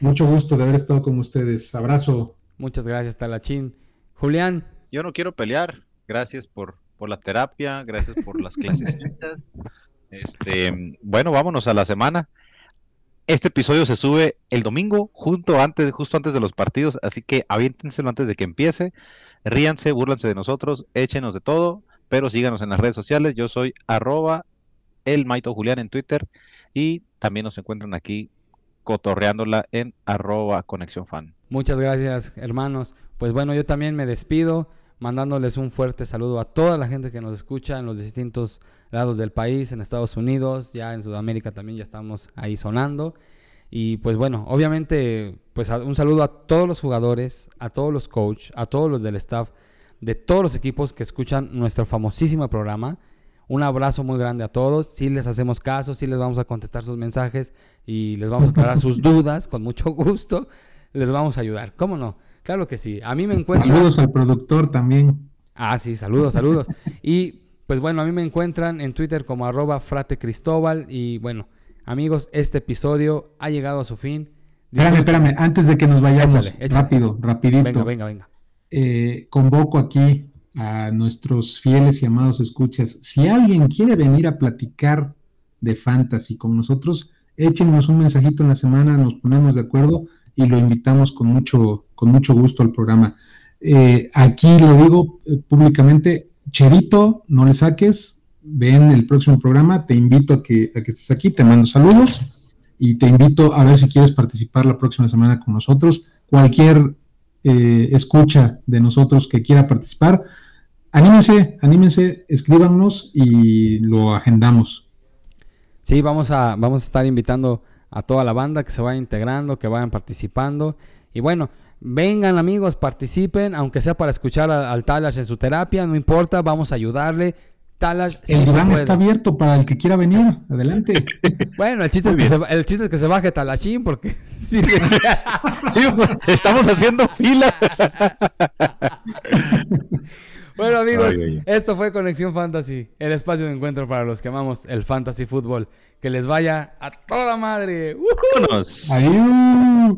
Mucho gusto de haber estado con ustedes. Abrazo. Muchas gracias, Talachín. Julián, Yo no quiero pelear. Gracias por, por la terapia, gracias por las clases. Este, bueno, vámonos a la semana. Este episodio se sube el domingo, justo antes de los partidos, así que aviéntenselo antes de que empiece. Ríanse, búrlanse de nosotros, échenos de todo, pero síganos en las redes sociales. Yo soy arroba el Maito Julián en Twitter y también nos encuentran aquí cotorreándola en arroba. Muchas gracias, hermanos. Pues bueno, yo también me despido mandándoles un fuerte saludo a toda la gente que nos escucha en los distintos lados del país, en Estados Unidos, ya en Sudamérica también ya estamos ahí sonando. Y pues bueno, obviamente, pues un saludo a todos los jugadores, a todos los coaches, a todos los del staff, de todos los equipos que escuchan nuestro famosísimo programa. Un abrazo muy grande a todos. Si les hacemos caso, si les vamos a contestar sus mensajes y les vamos a aclarar sus dudas con mucho gusto. Les vamos a ayudar. ¿Cómo no? Claro que sí. A mí me encuentran. Saludos al productor también. Ah, sí, saludos, saludos. y pues bueno, a mí me encuentran en Twitter como arroba frate Cristóbal. Y bueno, amigos, este episodio ha llegado a su fin. Espérame, espérame. Antes de que nos vayamos, Échale, échale. rápido, rapidito. Venga, venga, venga. eh, convoco aquí a nuestros fieles y amados escuchas. Si alguien quiere venir a platicar de fantasy con nosotros, échenos un mensajito en la semana, nos ponemos de acuerdo y lo invitamos con mucho, con mucho gusto al programa. Eh, aquí lo digo eh, públicamente, Cherito, no le saques, ven el próximo programa, te invito a que, a que estés aquí, te mando saludos y te invito a ver si quieres participar la próxima semana con nosotros. Cualquier eh, escucha de nosotros que quiera participar, anímense, anímense, escríbanos y lo agendamos. Sí, vamos a, vamos a estar invitando a toda la banda que se vaya integrando, que vayan participando. Y bueno, vengan amigos, participen, aunque sea para escuchar a- al Talash en su terapia, no importa, vamos a ayudarle. Talash El puede. está abierto para el que quiera venir. Adelante. Bueno, el chiste, es que se, bien. el chiste es que se baje Talachín porque sí, Estamos haciendo fila. Bueno amigos, Ay, ay, ay. esto fue Conexión Fantasy, el espacio de encuentro para los que amamos el fantasy fútbol. Que les vaya a toda madre. Vámonos. Adiós.